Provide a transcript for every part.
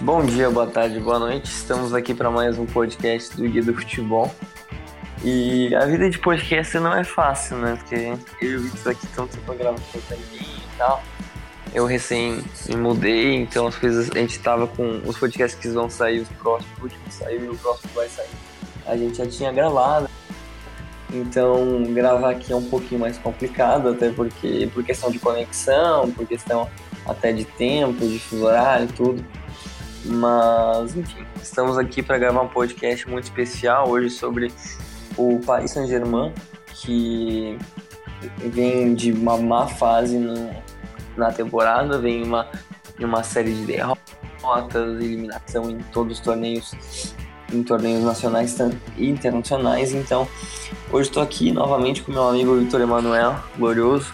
Bom dia, boa tarde, boa noite. Estamos aqui para mais um podcast do Guia do Futebol. E a vida de podcast não é fácil, né? Porque eu e o Victor aqui estamos sempre gravando com e tal. Eu recém me mudei, então as coisas. A gente tava com os podcasts que vão sair, os próximos, o último saiu e o próximo vai sair. A gente já tinha gravado. Então gravar aqui é um pouquinho mais complicado, até porque por questão de conexão, por questão até de tempo, de fuso horário e tudo. Mas, enfim, estamos aqui para gravar um podcast muito especial hoje sobre o Paris Saint-Germain, que vem de uma má fase no, na temporada, vem uma, uma série de derrotas, eliminação em todos os torneios, em torneios nacionais e internacionais. Então, hoje estou aqui novamente com meu amigo Vitor Emanuel, glorioso,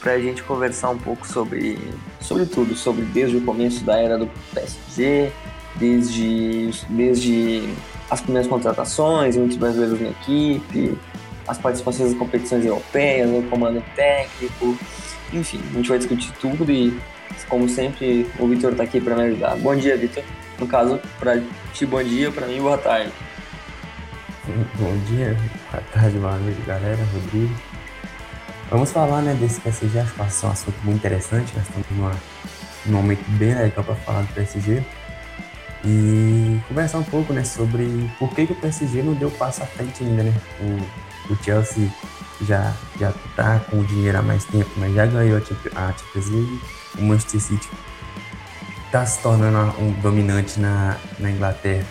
para a gente conversar um pouco sobre, sobre tudo, sobre desde o começo da era do PSG, desde, desde as primeiras contratações, muitos brasileiros na equipe, as participações das competições europeias, o comando técnico, enfim, a gente vai discutir tudo e, como sempre, o Vitor está aqui para me ajudar. Bom dia, Vitor. No caso, para ti, bom dia, para mim, boa tarde. Bom dia, boa tarde, boa noite, galera. Rodrigo. Vamos falar né, desse PSG, acho que é um assunto muito interessante, nós estamos numa, num momento bem legal para falar do PSG. E conversar um pouco né, sobre por que, que o PSG não deu passo à frente ainda. Né? O, o Chelsea já, já tá com o dinheiro há mais tempo, mas já ganhou a Champions League. O Manchester City está se tornando um dominante na, na Inglaterra,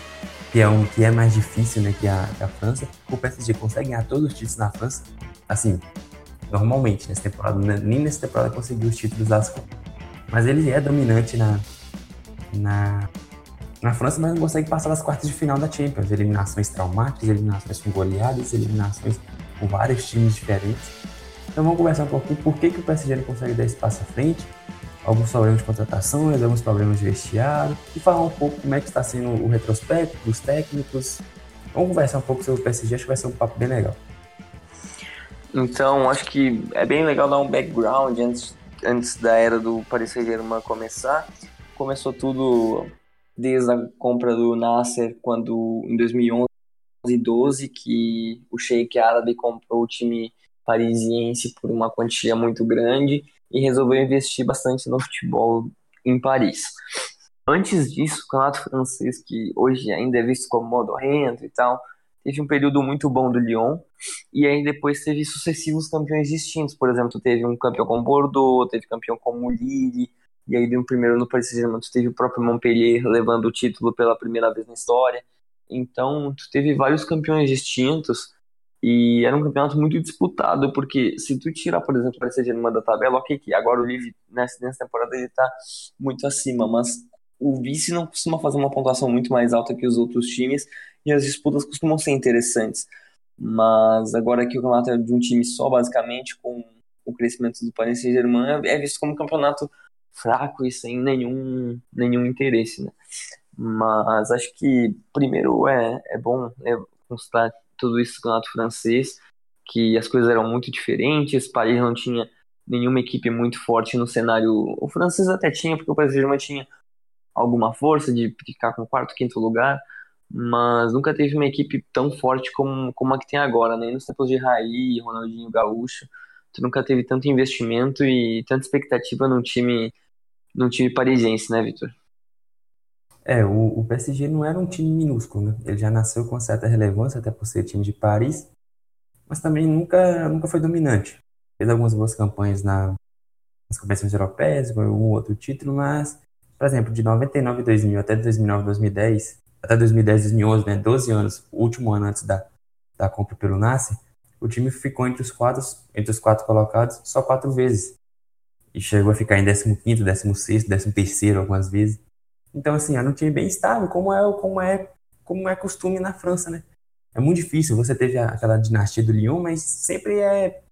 que é um que é mais difícil né, que, a, que a França. O PSG consegue ganhar todos os títulos na França, assim, normalmente nessa temporada, né? nem nessa temporada conseguiu os títulos das Mas ele é dominante na, na, na França, mas não consegue passar das quartas de final da Champions. Eliminações traumáticas, eliminações com goleadas, eliminações com vários times diferentes. Então vamos conversar um pouquinho por que, que o PSG não consegue dar esse passo à frente, alguns problemas de contratações, alguns problemas de vestiário, e falar um pouco como é que está sendo o retrospecto dos técnicos. Vamos conversar um pouco sobre o PSG, acho que vai ser um papo bem legal. Então, acho que é bem legal dar um background antes, antes da era do Paris Saint-Germain começar. Começou tudo desde a compra do Nasser, quando em 2011 e 12, que o Sheik árabe comprou o time parisiense por uma quantia muito grande e resolveu investir bastante no futebol em Paris. Antes disso, o campeonato francês, que hoje ainda é visto como modorrento e tal, teve um período muito bom do Lyon, e aí depois teve sucessivos campeões distintos. Por exemplo, teve um campeão como Bordeaux, teve campeão como Lille, e aí no primeiro no Paris Saint-Germain teve o próprio Montpellier levando o título pela primeira vez na história. Então, tu teve vários campeões distintos e era um campeonato muito disputado, porque se tu tirar, por exemplo, o Paris Saint-Germain da tabela, ok, que agora o Lille nessa, nessa temporada ele tá muito acima, mas o vice não costuma fazer uma pontuação muito mais alta que os outros times e as disputas costumam ser interessantes. Mas agora que o campeonato é de um time só, basicamente, com o crescimento do Paris Saint-Germain, é visto como um campeonato fraco e sem nenhum, nenhum interesse, né? Mas acho que, primeiro, é, é bom né, constar tudo isso do campeonato francês, que as coisas eram muito diferentes, Paris não tinha nenhuma equipe muito forte no cenário. O francês até tinha, porque o Paris Saint-Germain tinha alguma força de ficar com quarto, quinto lugar, mas nunca teve uma equipe tão forte como, como a que tem agora, nem né? nos tempos de Raí, Ronaldinho Gaúcho, tu nunca teve tanto investimento e tanta expectativa num time, num time parisiense, né, Vitor? É, o, o PSG não era um time minúsculo, né? Ele já nasceu com certa relevância, até por ser time de Paris, mas também nunca, nunca foi dominante. Fez algumas boas campanhas na, nas competições europeias, ganhou um outro título, mas, por exemplo, de 99 2000 até 2009 2010, até 2010, 2011, né, 12 anos, o último ano antes da, da compra pelo Nasser, o time ficou entre os quatro, entre os quatro colocados só quatro vezes. E chegou a ficar em 15º, 16º, 13º algumas vezes. Então, assim, era um time bem estável, como é, como é, como é costume na França, né? É muito difícil, você teve aquela dinastia do Lyon, mas sempre é...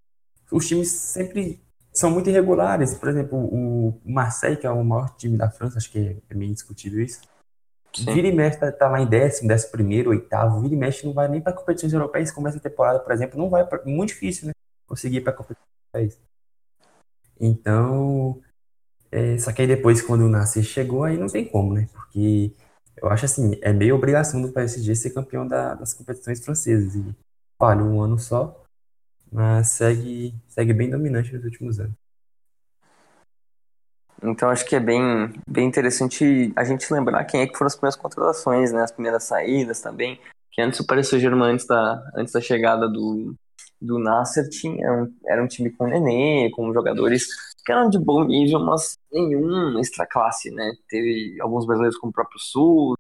Os times sempre são muito irregulares. Por exemplo, o Marseille, que é o maior time da França, acho que é, é meio indiscutível isso, Sim. Vira e mexe tá, tá, lá em décimo, décimo primeiro, oitavo. Vira e mexe não vai nem para competições europeias. Começa a temporada, por exemplo, não vai pra, muito difícil, né? Conseguir para competições europeias. Então, É, só que aí depois, quando o Nasser chegou, aí não tem como, né? Porque eu acho assim, é meio obrigação do PSG ser campeão da, das competições francesas. E falhou um ano só, mas segue, segue bem dominante nos últimos anos. Então acho que é bem, bem interessante a gente lembrar quem é que foram as primeiras contratações, né? As primeiras saídas também. Que antes o Paris Saint-Germain, antes da, antes da chegada do, do Nasser, tinha um, era um time com Nenê, com jogadores que eram de bom nível, mas nenhum extra classe, né? Teve alguns brasileiros como o próprio Souza.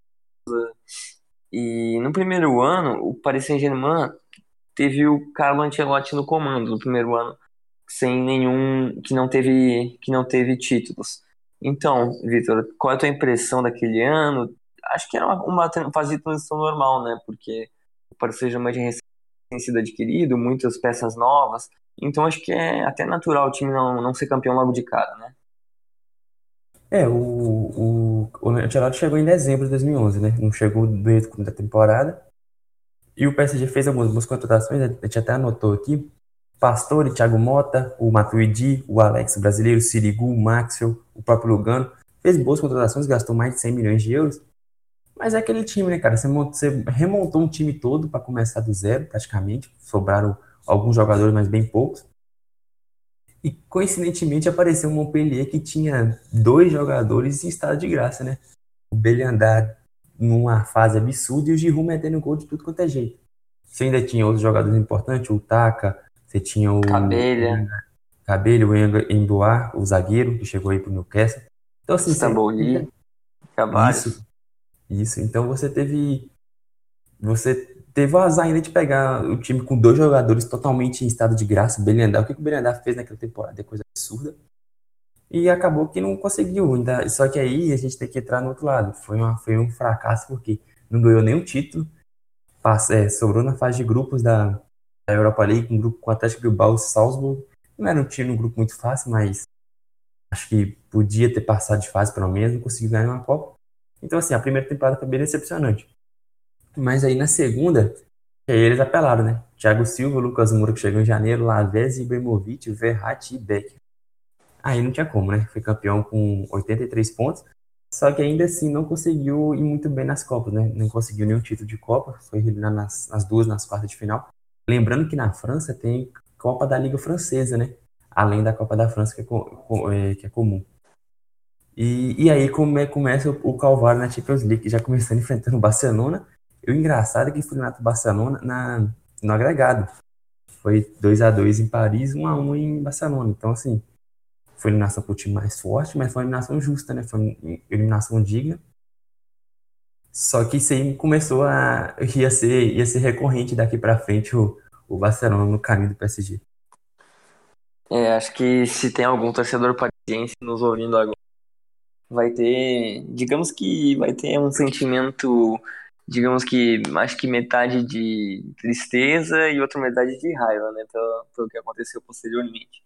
E no primeiro ano, o Paris Saint-Germain teve o Carlo Ancelotti no comando no primeiro ano sem nenhum que não teve que não teve títulos. Então, Vitor, qual é a tua impressão daquele ano? Acho que era uma, uma fase de transição normal, né? Porque o Paris Saint-Germain tinha sido adquirido, muitas peças novas. Então, acho que é até natural o time não, não ser campeão logo de cara, né? É, o, o, o Ancelotti chegou em dezembro de 2011, né? Não chegou dentro da temporada. E o PSG fez algumas boas contratações, a gente até anotou aqui. Pastore, Thiago Mota, o Matuidi, o Alex o brasileiro, o Sirigu, o Maxwell, o próprio Lugano. Fez boas contratações, gastou mais de 100 milhões de euros. Mas é aquele time, né, cara? Você, remontou um time todo para começar do zero, praticamente. Sobraram alguns jogadores, mas bem poucos. E coincidentemente apareceu o Montpellier que tinha dois jogadores em estado de graça, né? O Belhandar numa fase absurda e o Giroud metendo gol de tudo quanto é jeito. Você ainda tinha outros jogadores importantes, o Taka, você tinha o. Cabelha. Cabelha, o Emboar, o zagueiro, que chegou aí pro Newcastle. Então, assim. Stamboli. Isso. Isso. Então você teve. Você teve o azar ainda de pegar o time com dois jogadores totalmente em estado de graça. Belhandar. O que, que o Belhandar fez naquela temporada? É coisa absurda. E acabou que não conseguiu. Ainda, só que aí a gente tem que entrar no outro lado. Foi, uma, foi um fracasso porque não ganhou nenhum título. Passa, é, sobrou na fase de grupos da, da Europa League, um grupo com Atlético Bilbao e Salzburg. Não era um time, um grupo muito fácil, mas acho que podia ter passado de fase pelo menos, não conseguiu ganhar uma Copa. Então, assim, a primeira temporada foi bem decepcionante. Mas aí na segunda, aí eles apelaram, né? Thiago Silva, Lucas Moura, que chegou em janeiro, Lavez, Ibrahimovic, Verratti e Beck. Aí não tinha como, né? Foi campeão com 83 pontos. Só que ainda assim não conseguiu ir muito bem nas Copas, né? Não conseguiu nenhum título de Copa. Foi eliminado nas, nas duas, nas quartas de final. Lembrando que na França tem Copa da Liga Francesa, né? Além da Copa da França, que é, é, que é comum. E, e aí come, começa o, o Calvário na Champions League, já começando enfrentando o Barcelona. E o engraçado é que foi na Barcelona na, no agregado. Foi 2 a 2 em Paris, 1 a 1 em Barcelona. Então, assim, foi eliminação pro time mais forte, mas foi uma eliminação justa, né? Foi uma eliminação digna. Só que isso aí começou a. ia ser, ia ser recorrente daqui para frente o, o Barcelona no caminho do PSG. É, acho que se tem algum torcedor parisiense nos ouvindo agora, vai ter. Digamos que vai ter um sentimento. Digamos que acho que metade de tristeza e outra metade de raiva, né? Pelo, pelo que aconteceu posteriormente.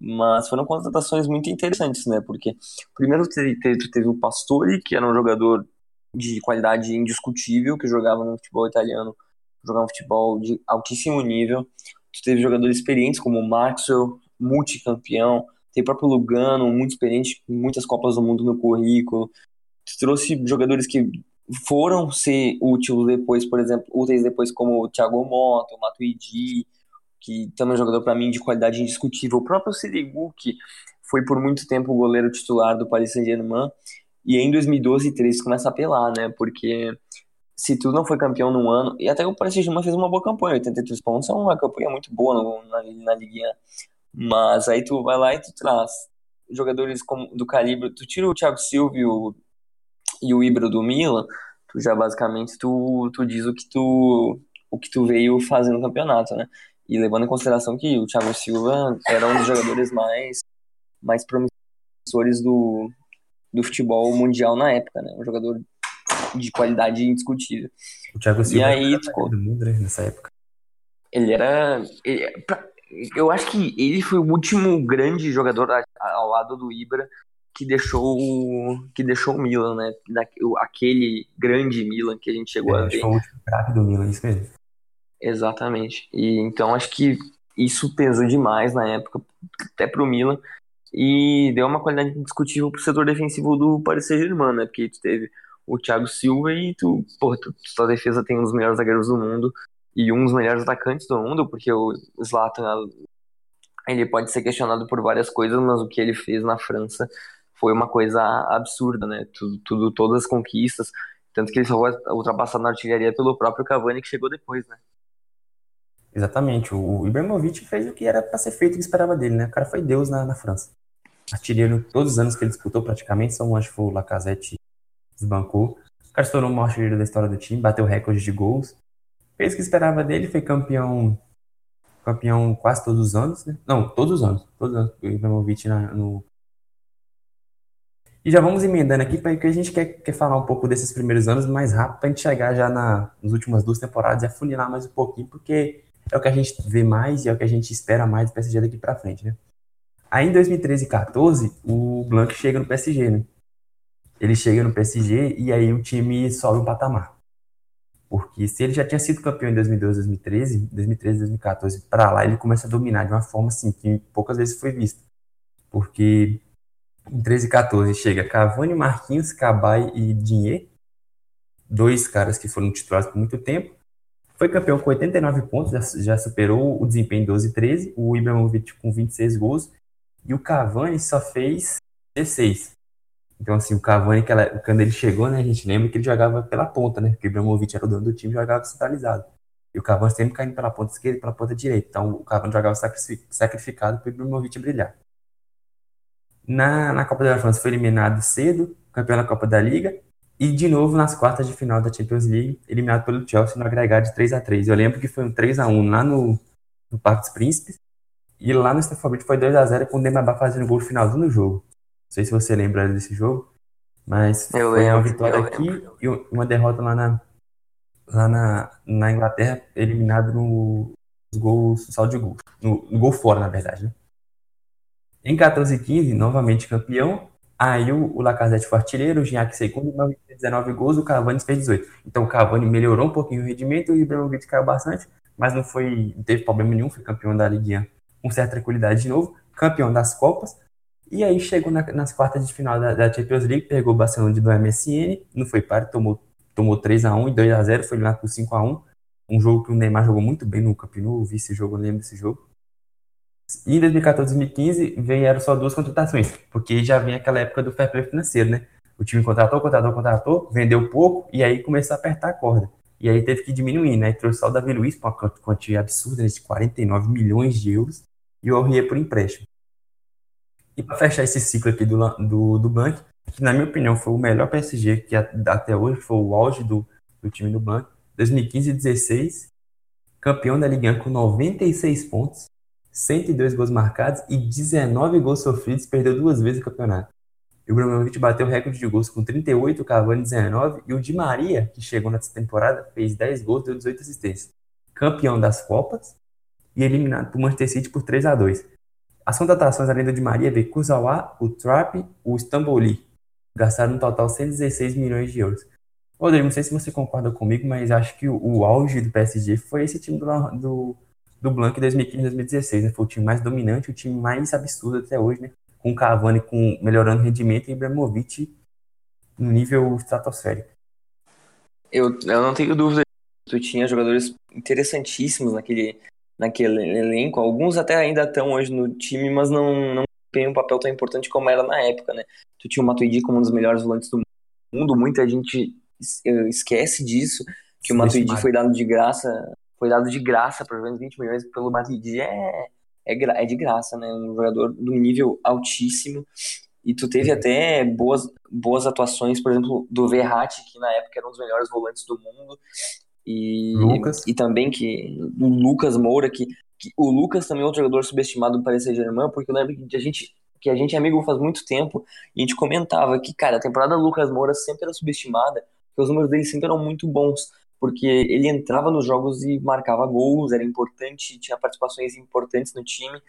Mas foram contratações muito interessantes, né? Porque primeiro teve, teve o Pastore, que era um jogador de qualidade indiscutível, que jogava no futebol italiano, jogava futebol de altíssimo nível. Tu teve jogadores experientes como o Maxwell, multicampeão, tem o próprio Lugano, muito experiente, com muitas Copas do Mundo no currículo. Tu trouxe jogadores que foram ser úteis depois, por exemplo, úteis depois como o Thiago Mota, o Matuidi, que também é um jogador para mim de qualidade indiscutível. O próprio Sirigu, que foi por muito tempo o goleiro titular do Paris Saint-Germain, e em 2012 e 13 começa a apelar, né? Porque se tu não foi campeão num ano, e até o Paris Saint-Germain fez uma boa campanha, 83 pontos é uma campanha muito boa no, na, na Liguinha. Mas aí tu vai lá e tu traz jogadores como, do calibre, tu tira o Thiago Silva e o, e o Ibra do Milan, tu já basicamente tu, tu diz o que tu o que tu veio fazer no campeonato, né? E levando em consideração que o Thiago Silva era um dos jogadores mais mais promissores do, do futebol mundial na época, né? Um jogador de qualidade indiscutível. O Thiago Silva e aí, era do mundo, né, nessa época. Ele era. Ele, eu acho que ele foi o último grande jogador ao lado do Ibra que deixou que deixou o Milan, né? Aquele grande Milan que a gente chegou é, a ver. Foi o último craque do Milan, isso mesmo. Exatamente. E então acho que isso pesou demais na época, até pro Milan. E deu uma qualidade indiscutível pro setor defensivo do Paris Saint-Germain, né? Porque tu teve o Thiago Silva e tu, porra, tu, tua defesa tem um dos melhores zagueiros do mundo e um dos melhores atacantes do mundo, porque o Zlatan, ele pode ser questionado por várias coisas, mas o que ele fez na França foi uma coisa absurda, né? Tudo, tudo todas as conquistas, tanto que ele só foi ultrapassado na artilharia pelo próprio Cavani que chegou depois, né? Exatamente. O Ibrahimovic fez o que era para ser feito, o que esperava dele, né? O cara foi Deus na, na França. Artilheiro todos os anos que ele disputou praticamente, só um acho que foi o Lacazette desbancou. O cara se tornou o maior artilheiro da história do time, bateu recorde de gols. Fez o que esperava dele, foi campeão campeão quase todos os anos, né? Não, todos os anos. Todos os anos. O Ibrahimovic na, no... E já vamos emendando aqui, porque a gente quer, quer falar um pouco desses primeiros anos mais rápido, para a gente chegar já na, nas últimas duas temporadas e afunilar mais um pouquinho, porque é o que a gente vê mais e é o que a gente espera mais do PSG daqui para frente, né? Aí em 2013 e 14, o Blanc chega no PSG, né? Ele chega no PSG e aí o time sobe um patamar. Porque se ele já tinha sido campeão em 2012, 2013, 2013, 2014, para lá ele começa a dominar de uma forma assim que poucas vezes foi vista. Porque em 13 e 14 chega Cavani, Marquinhos, Cabai e Dinhe, dois caras que foram titulares por muito tempo. Foi campeão com 89 pontos, já, superou o desempenho em 12 e 13. O Ibrahimovic com 26 gols. E o Cavani só fez 16. Então, assim, o Cavani, quando ele chegou, né, a gente lembra que ele jogava pela ponta, né? Porque o Ibrahimovic era o dono do time e jogava centralizado. E o Cavani sempre caindo pela ponta esquerda e pela ponta direita. Então, o Cavani jogava sacrificado para o Ibrahimovic brilhar. Na, na Copa da França foi eliminado cedo, campeão da Copa da Liga. E de novo nas quartas de final da Champions League, eliminado pelo Chelsea no agregado de 3 a 3 Eu lembro que foi um 3 a 1 lá no, no Parque dos Príncipes. E lá no Stamford Bridge foi 2 a 0 com o Dembaba fazendo gol finalzinho do jogo. Não sei se você lembra desse jogo, mas eu foi lembro, uma vitória aqui e uma derrota lá na, lá na, na Inglaterra, eliminado no, nos gols, saldo de gol. No, no, gol fora, na verdade, né? Em 14 e 15, novamente campeão, Aí o, o Lacazette foi artilheiro, o Gignac segundo, o fez 19 gols, o Cavani fez 18. Então o Cavani melhorou um pouquinho o rendimento, o Ibrahimovic caiu bastante, mas não foi, não teve problema nenhum, foi campeão da Liga com certa tranquilidade de novo, campeão das Copas, e aí chegou na, nas quartas de final da, da, Champions League, pegou o Barcelona do MSN, não foi par, tomou, tomou 3x1 e 2x0, foi lá por 5x1, um jogo que o Neymar jogou muito bem no Camp Nou, vi esse jogo, lembro desse jogo. E em 2014 2015 vieram só duas contratações, porque já vem aquela época do fair play financeiro, né? O time contratou, contratou, contratou, vendeu pouco e aí começou a apertar a corda. E aí teve que diminuir, né? Trouxe o Davi Luiz para uma quantia absurda né? de 49 milhões de euros e o Aurier por empréstimo. E para fechar esse ciclo aqui do, do, do Bank, que na minha opinião foi o melhor PSG que até hoje foi o auge do, do time do Bank, 2015 e 16, campeão da Liga com 96 pontos, 102 gols marcados e 19 gols sofridos, perdeu duas vezes o campeonato. E o Ibrahimovic bateu o recorde de gols com 38, o Cavani 19 e o Di Maria, que chegou nessa temporada, fez 10 gols e deu 18 assistências. Campeão das Copas e eliminado por Manchester City por 3 a 2 As contratações além do Di Maria veio Kurzawa, o Trapp, o Stamboli. Gastaram um total 116 milhões de euros. Rodrigo, não sei se você concorda comigo, mas acho que o, o auge do PSG foi esse time do, do do Blanc 2015-2016, né? Foi o time mais dominante, o time mais absurdo até hoje, né? Com Cavani com, melhorando o rendimento e Ibrahimovic no nível estratosférico. Eu, eu não tenho dúvida tu tinha jogadores interessantíssimos naquele, naquele elenco. Alguns até ainda estão hoje no time, mas não, não tem um papel tão importante como era na época, né? Tu tinha o Matuidi como um dos melhores volantes do mundo. Muita gente esquece disso, que o Matuidi foi dado de graça foi dado de graça, por menos 20 milhões pelo Madrid é, é, é de graça, né? Um jogador do nível altíssimo. E tu teve até boas, boas atuações, por exemplo, do Verratti, que na época era um dos melhores volantes do mundo. E, Lucas. e também que o Lucas Moura, que, que o Lucas também é outro jogador subestimado do Paris Saint-Germain, porque eu lembro que a gente que a gente é amigo faz muito tempo, e a gente comentava que, cara, a temporada do Lucas Moura sempre era subestimada, porque os números dele sempre eram muito bons porque ele entrava nos jogos e marcava gols, era importante, tinha participações importantes no time,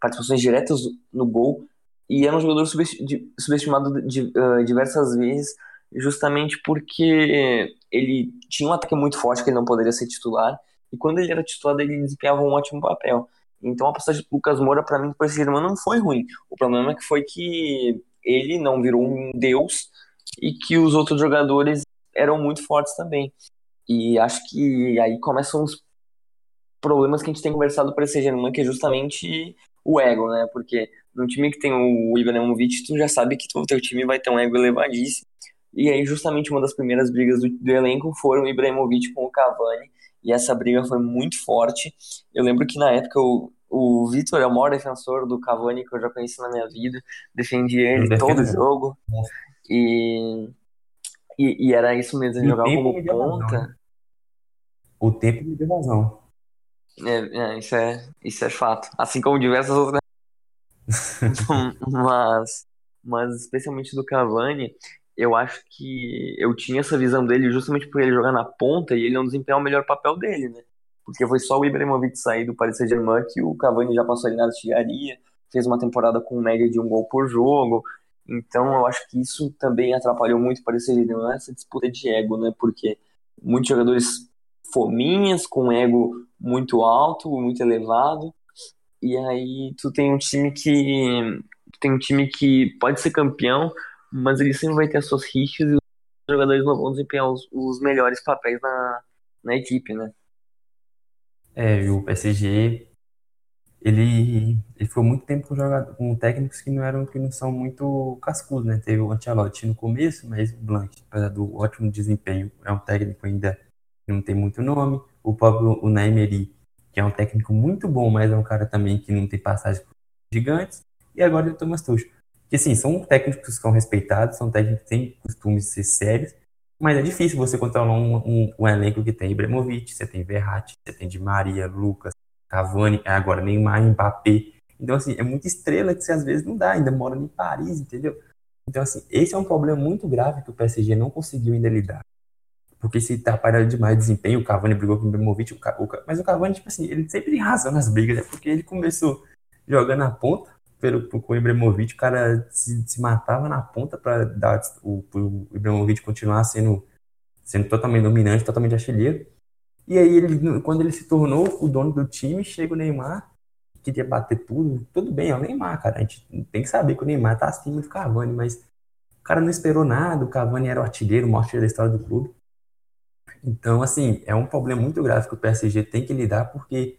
participações diretas no gol, e era um jogador subestimado diversas vezes, justamente porque ele tinha um ataque muito forte que ele não poderia ser titular, e quando ele era titular ele desempenhava um ótimo papel. Então a passagem do Lucas Moura, para mim, do Paris Saint-Germain não foi ruim. O problema é que foi que ele não virou um deus e que os outros jogadores eram muito fortes também. E acho que aí começam os problemas que a gente tem conversado para esse Germain, que é justamente o ego, né? Porque num time que tem o Ibrahimovic, tu já sabe que o teu time vai ter um ego elevadíssimo. E aí, justamente, uma das primeiras brigas do, do elenco foram o Ibrahimovic com o Cavani. E essa briga foi muito forte. Eu lembro que na época o, o Vitor é o maior defensor do Cavani que eu já conheci na minha vida. Defendi ele todo o jogo. E, e, e, era isso mesmo, jogar como ponta. Né? O tempo me deu razão. É, é, isso, é, isso é fato. Assim como diversas outras. mas, mas, especialmente do Cavani, eu acho que eu tinha essa visão dele justamente por ele jogar na ponta e ele não desempenhar o melhor papel dele, né? Porque foi só o Ibrahimovic sair do Paris Saint-Germain que o Cavani já passou ali na artilharia, fez uma temporada com média de um gol por jogo. Então eu acho que isso também atrapalhou muito o Paris Saint-Germain, essa disputa de ego, né? Porque muitos jogadores fominhas, com ego muito alto, muito elevado. E aí tu tem um time que tem um time que pode ser campeão, mas ele sempre vai ter as suas rixas e os jogadores não vão desempenhar os, os melhores papéis na, na equipe, né? É, o PSG ele, ele ficou muito tempo com, jogador, com técnicos que não eram que não são muito cascudos, né? Teve o Ancelotti no começo, mas o Blanc, apesar do ótimo desempenho, é um técnico ainda que não tem muito nome. O próprio o Naimeri, que é um técnico muito bom, mas é um cara também que não tem passagem gigantes. E agora o Thomas Tuchel. Que assim, são técnicos que são respeitados, são técnicos que têm costume de ser sérios, mas é difícil você controlar um, um, um elenco que tem Ibrahimovic, você tem Verratti, você tem Di Maria, Lucas, Cavani, agora Neymar, Mbappé. Então, assim, é muita estrela que você às vezes não dá, ainda mora em Paris, entendeu? Então, assim, esse é um problema muito grave que o PSG não conseguiu ainda lidar. Porque se tá parado demais de desempenho, o Cavani brigou com o Ibrahimovic, o, mas o Cavani, tipo assim, ele sempre tem razão nas brigas, né? Porque ele começou jogando na ponta, pelo, com o Ibrahimovic, o cara se, se matava na ponta para dar o, o Ibrahimovic continuar sendo, sendo totalmente dominante, totalmente artilheiro. E aí, ele, quando ele se tornou o dono do time, chega o Neymar, queria bater tudo. Tudo bem, é o Neymar, cara. A gente tem que saber que o Neymar tá acima do Cavani, mas o cara não esperou nada. O Cavani era o artilheiro, o maior artilheiro da história do clube. Então, assim, é um problema muito grave que o PSG tem que lidar, porque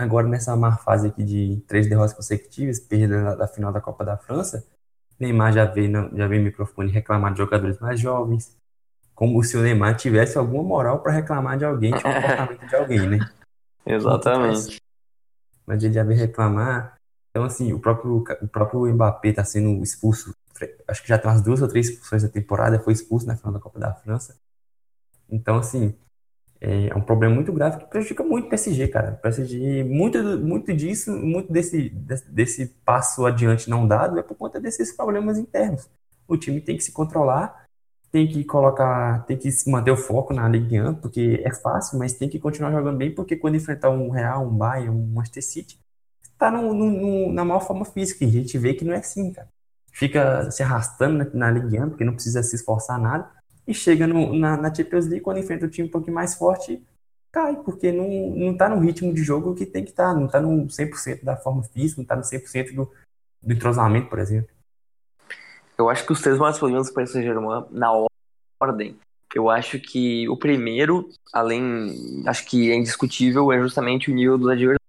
agora nessa má fase aqui de três derrotas consecutivas, perda da final da Copa da França, Neymar já veio, já veio microfone reclamar de jogadores mais jovens, como se o Neymar tivesse alguma moral para reclamar de alguém, de comportamento de alguém, né? Exatamente. Mas ele já veio reclamar. Então, assim, o próprio, o próprio Mbappé está sendo expulso. Acho que já tem umas duas ou três expulsões da temporada. Foi expulso na final da Copa da França. Então, assim, é um problema muito grave que prejudica muito o PSG, cara. O PSG, muito, muito disso, muito desse, desse passo adiante não dado é por conta desses problemas internos. O time tem que se controlar, tem que colocar, tem que manter o foco na Ligue 1, porque é fácil, mas tem que continuar jogando bem, porque quando enfrentar um Real, um Bayern, um Manchester City, tá no, na maior forma física, e a gente vê que não é assim, cara. Fica se arrastando na, na Ligue 1, porque não precisa se esforçar nada, e chega no, na, na, Champions League, quando enfrenta um time um pouquinho mais forte, cai, porque não, não tá no ritmo de jogo que tem que estar, tá, não tá no 100% da forma física, não tá no 100% do, do entrosamento, por exemplo. Eu acho que os três maiores problemas do Paris Saint-Germain, na ordem, eu acho que o primeiro, além, acho que é indiscutível, é justamente o nível dos adversários.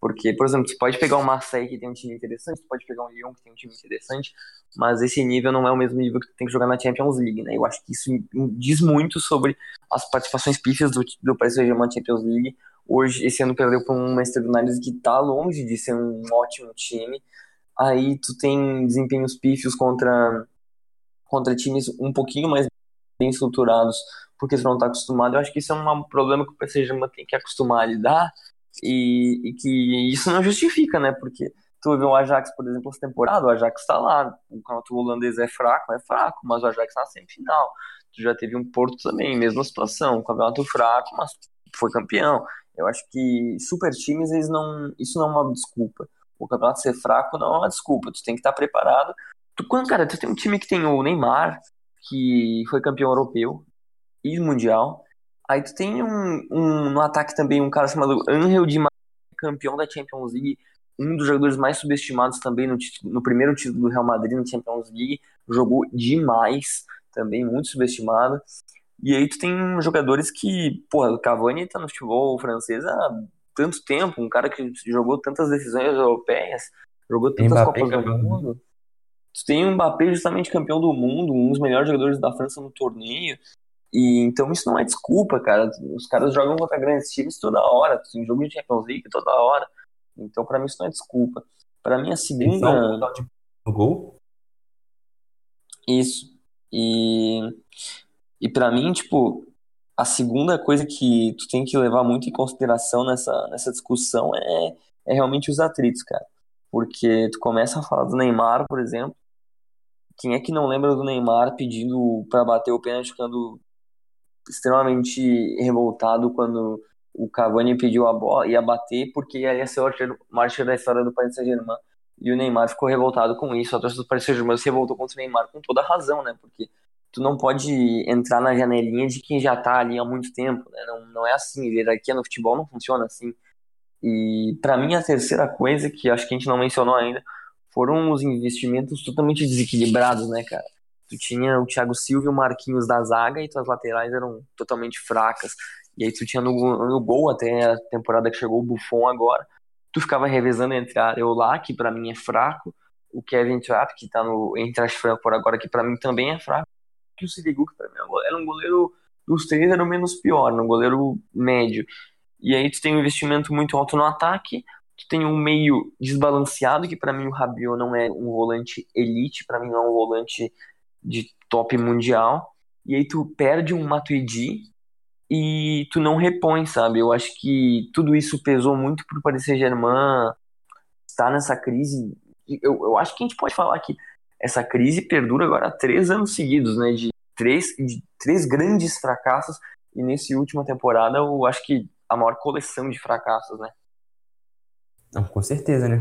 Porque, por exemplo, você pode pegar o Marseille que tem um time interessante, você pode pegar o Lyon que tem um time interessante, mas esse nível não é o mesmo nível que tem que jogar na Champions League, né? Eu acho que isso diz muito sobre as participações pífias do, do Paris Saint-Germain na Champions League. Hoje, esse ano perdeu para um Manchester United que está longe de ser um ótimo time. Aí tu tem desempenhos pífios contra, contra times um pouquinho mais bem estruturados, porque você não está acostumado. Eu acho que isso é um problema que o PSG tem que acostumar a lidar e, e, que isso não justifica, né? Porque tu vê o Ajax, por exemplo, essa temporada, o Ajax está lá, o campeonato holandês é fraco, é fraco, mas o Ajax está sempre final. Tu já teve um Porto também, mesma situação, um campeonato fraco, mas foi campeão. Eu acho que super times, eles não, isso não é uma desculpa. O campeonato ser fraco não é uma desculpa, tu tem que estar preparado. Tu, quando, cara, tu tem um time que tem o Neymar, que foi campeão europeu e mundial, Aí tu tem um, um, no ataque também um cara chamado Angel Di Maria, campeão da Champions League, um dos jogadores mais subestimados também no, no primeiro título do Real Madrid na Champions League, jogou demais, também muito subestimado. E aí tu tem jogadores que, porra, o Cavani tá no futebol francês há tanto tempo, um cara que jogou tantas decisões europeias, jogou tantas Mbappé, Copas do Mundo. Tu tem um Mbappé justamente campeão do mundo, um dos melhores jogadores da França no torneio. E então isso não é desculpa, cara. Os caras jogam contra grandes times toda hora, tem jogo de Champions League toda hora. Então para mim isso não é desculpa. Para mim a segunda no gol? Isso. E e para mim, tipo, a segunda coisa que tu tem que levar muito em consideração nessa, nessa discussão é, é realmente os atritos, cara. Porque tu começa a falar do Neymar, por exemplo. Quem é que não lembra do Neymar pedindo para bater o pênalti ficando extremamente revoltado quando o Cavani pediu a bola, ia bater porque ia ser o marcha da história do Paris Saint-Germain. E o Neymar ficou revoltado com isso. A torcida do Paris Saint-Germain se revoltou contra o Neymar com toda razão, né? Porque tu não pode entrar na janelinha de quem já tá ali há muito tempo, né? Não, não é assim, hierarquia no futebol não funciona assim. E para mim a terceira coisa que acho que a gente não mencionou ainda foram os investimentos totalmente desequilibrados, né, cara? Tu tinha o Thiago Silva e o Marquinhos da zaga e tuas laterais eram totalmente fracas. E aí tu tinha no, no gol até a temporada que chegou o Buffon agora. Tu ficava revezando entre a Areola, que para mim é fraco, o Kevin Trapp, que tá no Eintracht Frankfurt agora, que para mim também é fraco, que o Sirigu, que pra mim era um goleiro dos três, era o menos pior, um goleiro médio. E aí tu tem um investimento muito alto no ataque, tu tem um meio desbalanceado, que para mim o Rabiot não é um volante elite, para mim não é um volante de top mundial. E aí tu perde um Matuidi e tu não repõe, sabe? Eu acho que tudo isso pesou muito pro Paris Saint-Germain estar nessa crise. Eu, eu acho que a gente pode falar que essa crise perdura agora há três anos seguidos, né? De três, de três grandes fracassos. E nesse última temporada, eu acho que a maior coleção de fracassos, né? Não, com certeza, né?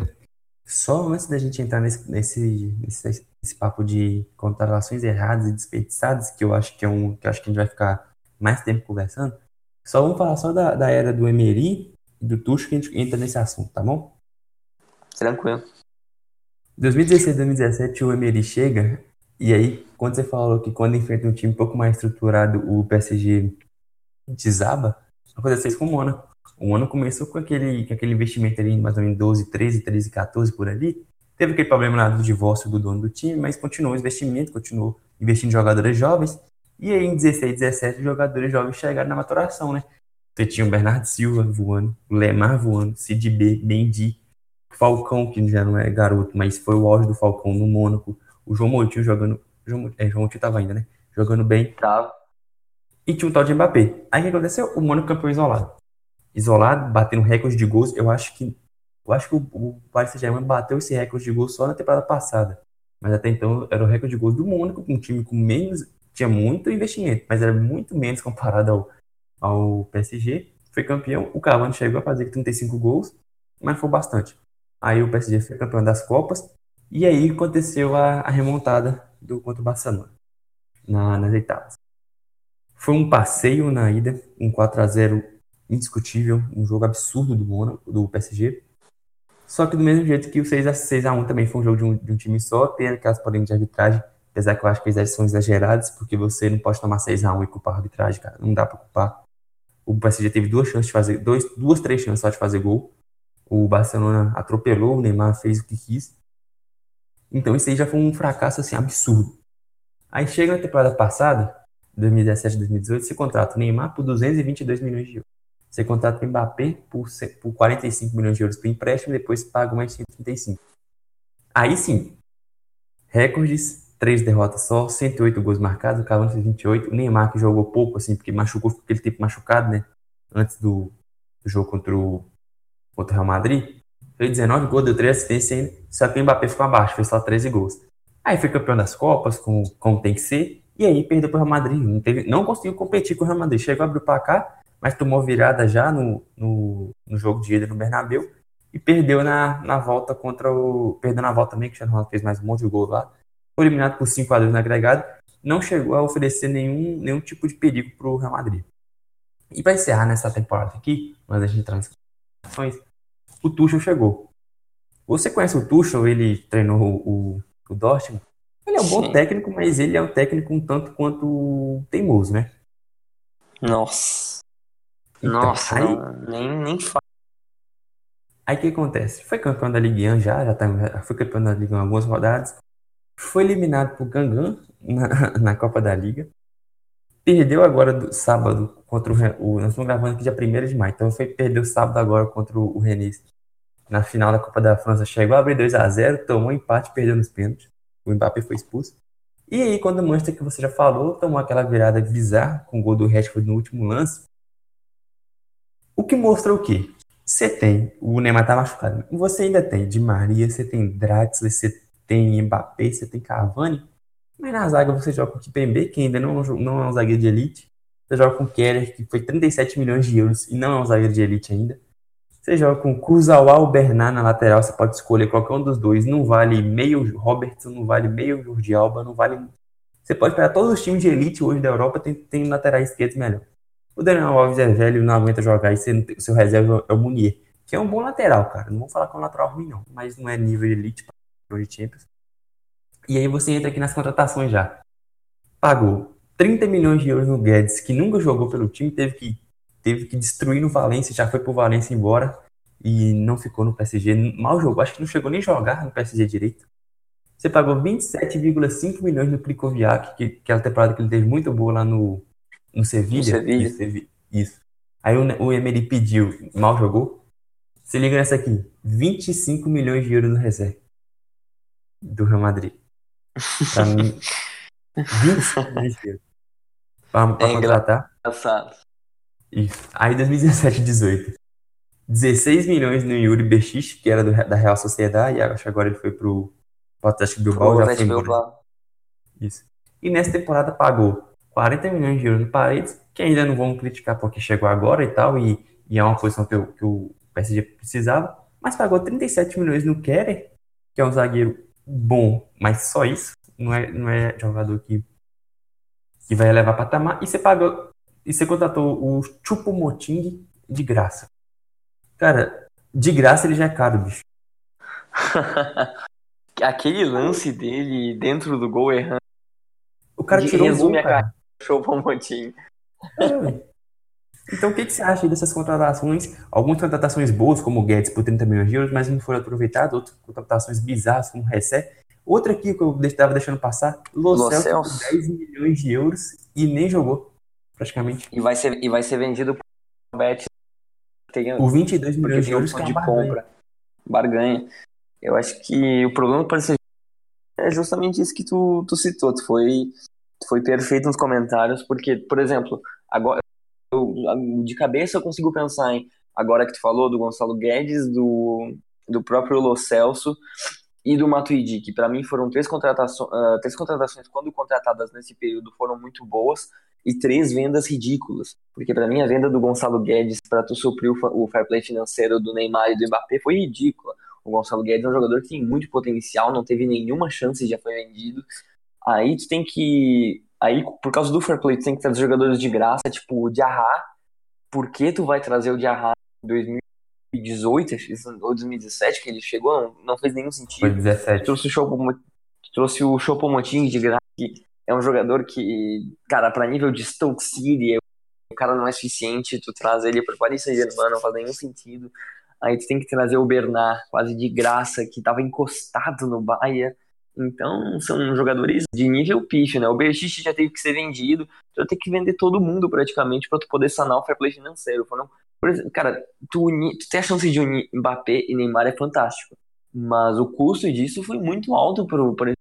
Só antes da gente entrar nesse, nesse, nesse, nesse papo de contratações erradas e desperdiçadas, que eu acho que é um que acho que a gente vai ficar mais tempo conversando, só vamos falar só da, da era do Emery e do Tuchel que a gente entra nesse assunto, tá bom? Tranquilo. 2016, 2017 o Emery chega e aí quando você falou que quando enfrenta um time um pouco mais estruturado o PSG desaba, aconteceu isso com o Mônaco. O Mônaco começou com aquele, com aquele investimento ali mais ou menos 12, 13, 13, 14 por ali. Teve aquele problema lá do divórcio do dono do time, mas continuou o investimento, continuou investindo em jogadores jovens. E aí em 16, 17 jogadores jovens chegaram na maturação, né? Você tinha o Bernardo Silva voando, o Lemar voando, Sid B, Mendy, Falcão, que já não é garoto, mas foi o auge do Falcão no Mônaco. O João Moutinho jogando. João, é, João Moutinho tava ainda, né? Jogando bem. Tava. E tinha o tal de Mbappé. Aí o que aconteceu? O Mônaco campeão isolado. Isolado, batendo recorde de gols. Eu acho que. Eu acho que o, o Paris Saint-Germain bateu esse recorde de gols só na temporada passada. Mas até então era o recorde de gols do Mônaco, com um time com menos. Tinha muito investimento, mas era muito menos comparado ao, ao PSG. Foi campeão. O Cavani chegou a fazer 35 gols, mas foi bastante. Aí o PSG foi campeão das Copas. E aí aconteceu a, a remontada do contra o Barcelona na, nas oitavas. Foi um passeio na ida, um 4 a 0 indiscutível, um jogo absurdo do Mônaco, do PSG. Só que do mesmo jeito que o 6 a 6 a 1 também foi um jogo de um, de um time só, tem aquelas polêmicas de arbitragem, apesar que eu acho que eles são exagerados, porque você não pode tomar 6 a 1 e culpar a arbitragem, cara, não dá para culpar. O PSG teve duas chances de fazer, dois, duas, três chances só de fazer gol. O Barcelona atropelou, o Neymar fez o que quis. Então isso aí já foi um fracasso assim absurdo. Aí chega na temporada passada, 2017, 2018, você contrata o Neymar por 222 milhões de euros. Você contrata o Mbappé por, por 45 milhões de euros por empréstimo e depois paga mais 135. Aí sim, recordes, três derrotas só, 108 gols marcados, o Cavani fez 28. O Neymar que jogou pouco, assim, porque machucou, ficou aquele tempo machucado, né? Antes do, do jogo contra o contra o Real Madrid, fez 19 gols, deu 3 assistências ainda, só que o Mbappé ficou abaixo, fez só 13 gols. Aí foi campeão das Copas, como, como tem que ser, e aí perdeu para o Real Madrid. Não, teve, não conseguiu competir com o Real Madrid. Chegou a abrir o placar, mas tomou virada já no, no, no jogo de ida no Bernabéu e perdeu na, na volta contra o. Perdeu na volta também, que o Cristiano Ronaldo fez mais um monte de gol lá. Foi eliminado por 5 a 2 no agregado. Não chegou a oferecer nenhum, nenhum tipo de perigo para o Real Madrid. E para encerrar nessa temporada aqui, mas a gente entrar nas o Tuchel chegou. Você conhece o Tuchel? Ele treinou o, o Dortmund? Ele é um bom Sim. técnico, mas ele é um técnico um tanto quanto teimoso, né? Nossa. Então, Nossa, aí, nem, nem fala. aí o que acontece? Foi campeão da Ligue 1 já, já, tá, foi campeão da Ligue 1 algumas rodadas. Foi eliminado por Gangan na, na Copa da Liga. Perdeu agora do sábado contra o, o. Nós estamos gravando aqui dia 1 de maio, então foi perdeu sábado agora contra o, o Rennes. Na final da Copa da França chegou a abrir 2x0, tomou empate, perdeu nos pênaltis. O Mbappé foi expulso. E aí, quando o Manchester, que você já falou, tomou aquela virada bizarra com o gol do Rashford no último lance. O que mostra o quê? Você tem, o Neymar tá machucado. Você ainda tem Di Maria, você tem Draxler, você tem Mbappé, você tem Cavani. Mas na zaga você joga com o Kipembe, que ainda não, não é um zagueiro de elite. Você joga com o Keller, que foi 37 milhões de euros e não é um zagueiro de elite ainda. Você joga com Kurzawa ou Bernard na lateral, você pode escolher qualquer um dos dois. Não vale meio Robertson, não vale meio Jordi Alba, não vale. Você pode pegar todos os times de elite hoje da Europa, tem, tem laterais esquerdos melhor. O Daniel Alves é velho, não aguenta jogar e o seu reserva é o Munier, que é um bom lateral, cara. Não vou falar que é um lateral ruim, não, mas não é nível elite para de Champions. E aí você entra aqui nas contratações já. Pagou 30 milhões de euros no Guedes, que nunca jogou pelo time, teve que, teve que destruir no Valência, já foi pro Valência embora e não ficou no PSG. Mal jogou, acho que não chegou nem a jogar no PSG direito. Você pagou 27,5 milhões no Krikoviak, que, que é a temporada que ele teve muito boa lá no, no Sevilha. Sevilha. Isso, Isso. Aí o, o Emery pediu, mal jogou. Se liga nessa aqui: 25 milhões de euros no reserva do Real Madrid. Pra mim, 25 milhões de euros. Pra, pra É contratar. Engraçado. Isso. Aí 2017 18. 16 milhões no Yuri Bexiche, que era do, da Real Sociedade, e acho que agora ele foi pro, pro Atlético Bilbao, já foi embora. Isso. E nessa temporada pagou 40 milhões de euros no Paredes, que ainda não vamos criticar porque chegou agora e tal, e, e é uma posição que, o- que o PSG precisava, mas pagou 37 milhões no Kerer, que é um zagueiro bom, mas só isso, não é, não é jogador que, que vai elevar patamar, e você pagou, e você contratou o Chupomoting de graça. Cara, de graça ele já é caro, bicho. Aquele lance dele dentro do gol errando, O cara tirou o gol, a cara. Show pra um montinho. É. Então, o que, que você acha dessas contratações? Algumas contratações boas, como o Guedes por 30 milhões de euros, mas não foram aproveitadas. Outras contratações bizarras, como o Ressé. Outra aqui que eu estava deixando passar, Lo Lo Celso Celso. por 10 milhões de euros e nem jogou, praticamente. E vai ser, e vai ser vendido por Bet. Tem, Por 22 porque milhões de euros, é de uma barganha. compra. Barganha. Eu acho que o problema do Paris é justamente isso que tu, tu citou. Tu foi, foi perfeito nos comentários, porque, por exemplo, agora eu, de cabeça eu consigo pensar em agora que tu falou do Gonçalo Guedes, do, do próprio Lo Celso e do Matuidi, que para mim foram três contratações, três contratações quando contratadas nesse período foram muito boas e três vendas ridículas, porque para mim a venda do Gonçalo Guedes para tu suprir o, o fair play financeiro do Neymar e do Mbappé foi ridícula. O Gonçalo Guedes é um jogador que tem muito potencial, não teve nenhuma chance já foi vendido. Aí tu tem que. Aí, por causa do fair play, tu tem que trazer jogadores de graça, tipo o Diarra. Por que tu vai trazer o Diarra em 2018 acho que isso- ou 2017, que ele chegou? Não, não fez nenhum Foi sentido. 17. Trouxe o Chopo, trouxe o Chopomoting de graça, que é um jogador que, cara, pra nível de Stoke City, o cara não é suficiente, tu traz ele pro Paris Saint-Germain, não faz nenhum sentido. Aí tu tem que trazer o Bernard, quase de graça, que tava encostado no Bayern. Então, são jogadores de nível pífio, né? O Berchiche já teve que ser vendido, tu vai ter que vender todo mundo praticamente pra tu poder sanar o fair play financeiro. Por exemplo, cara, tu, tu ter a chance de unir Mbappé e Neymar é fantástico. Mas o custo disso foi muito alto pro Paris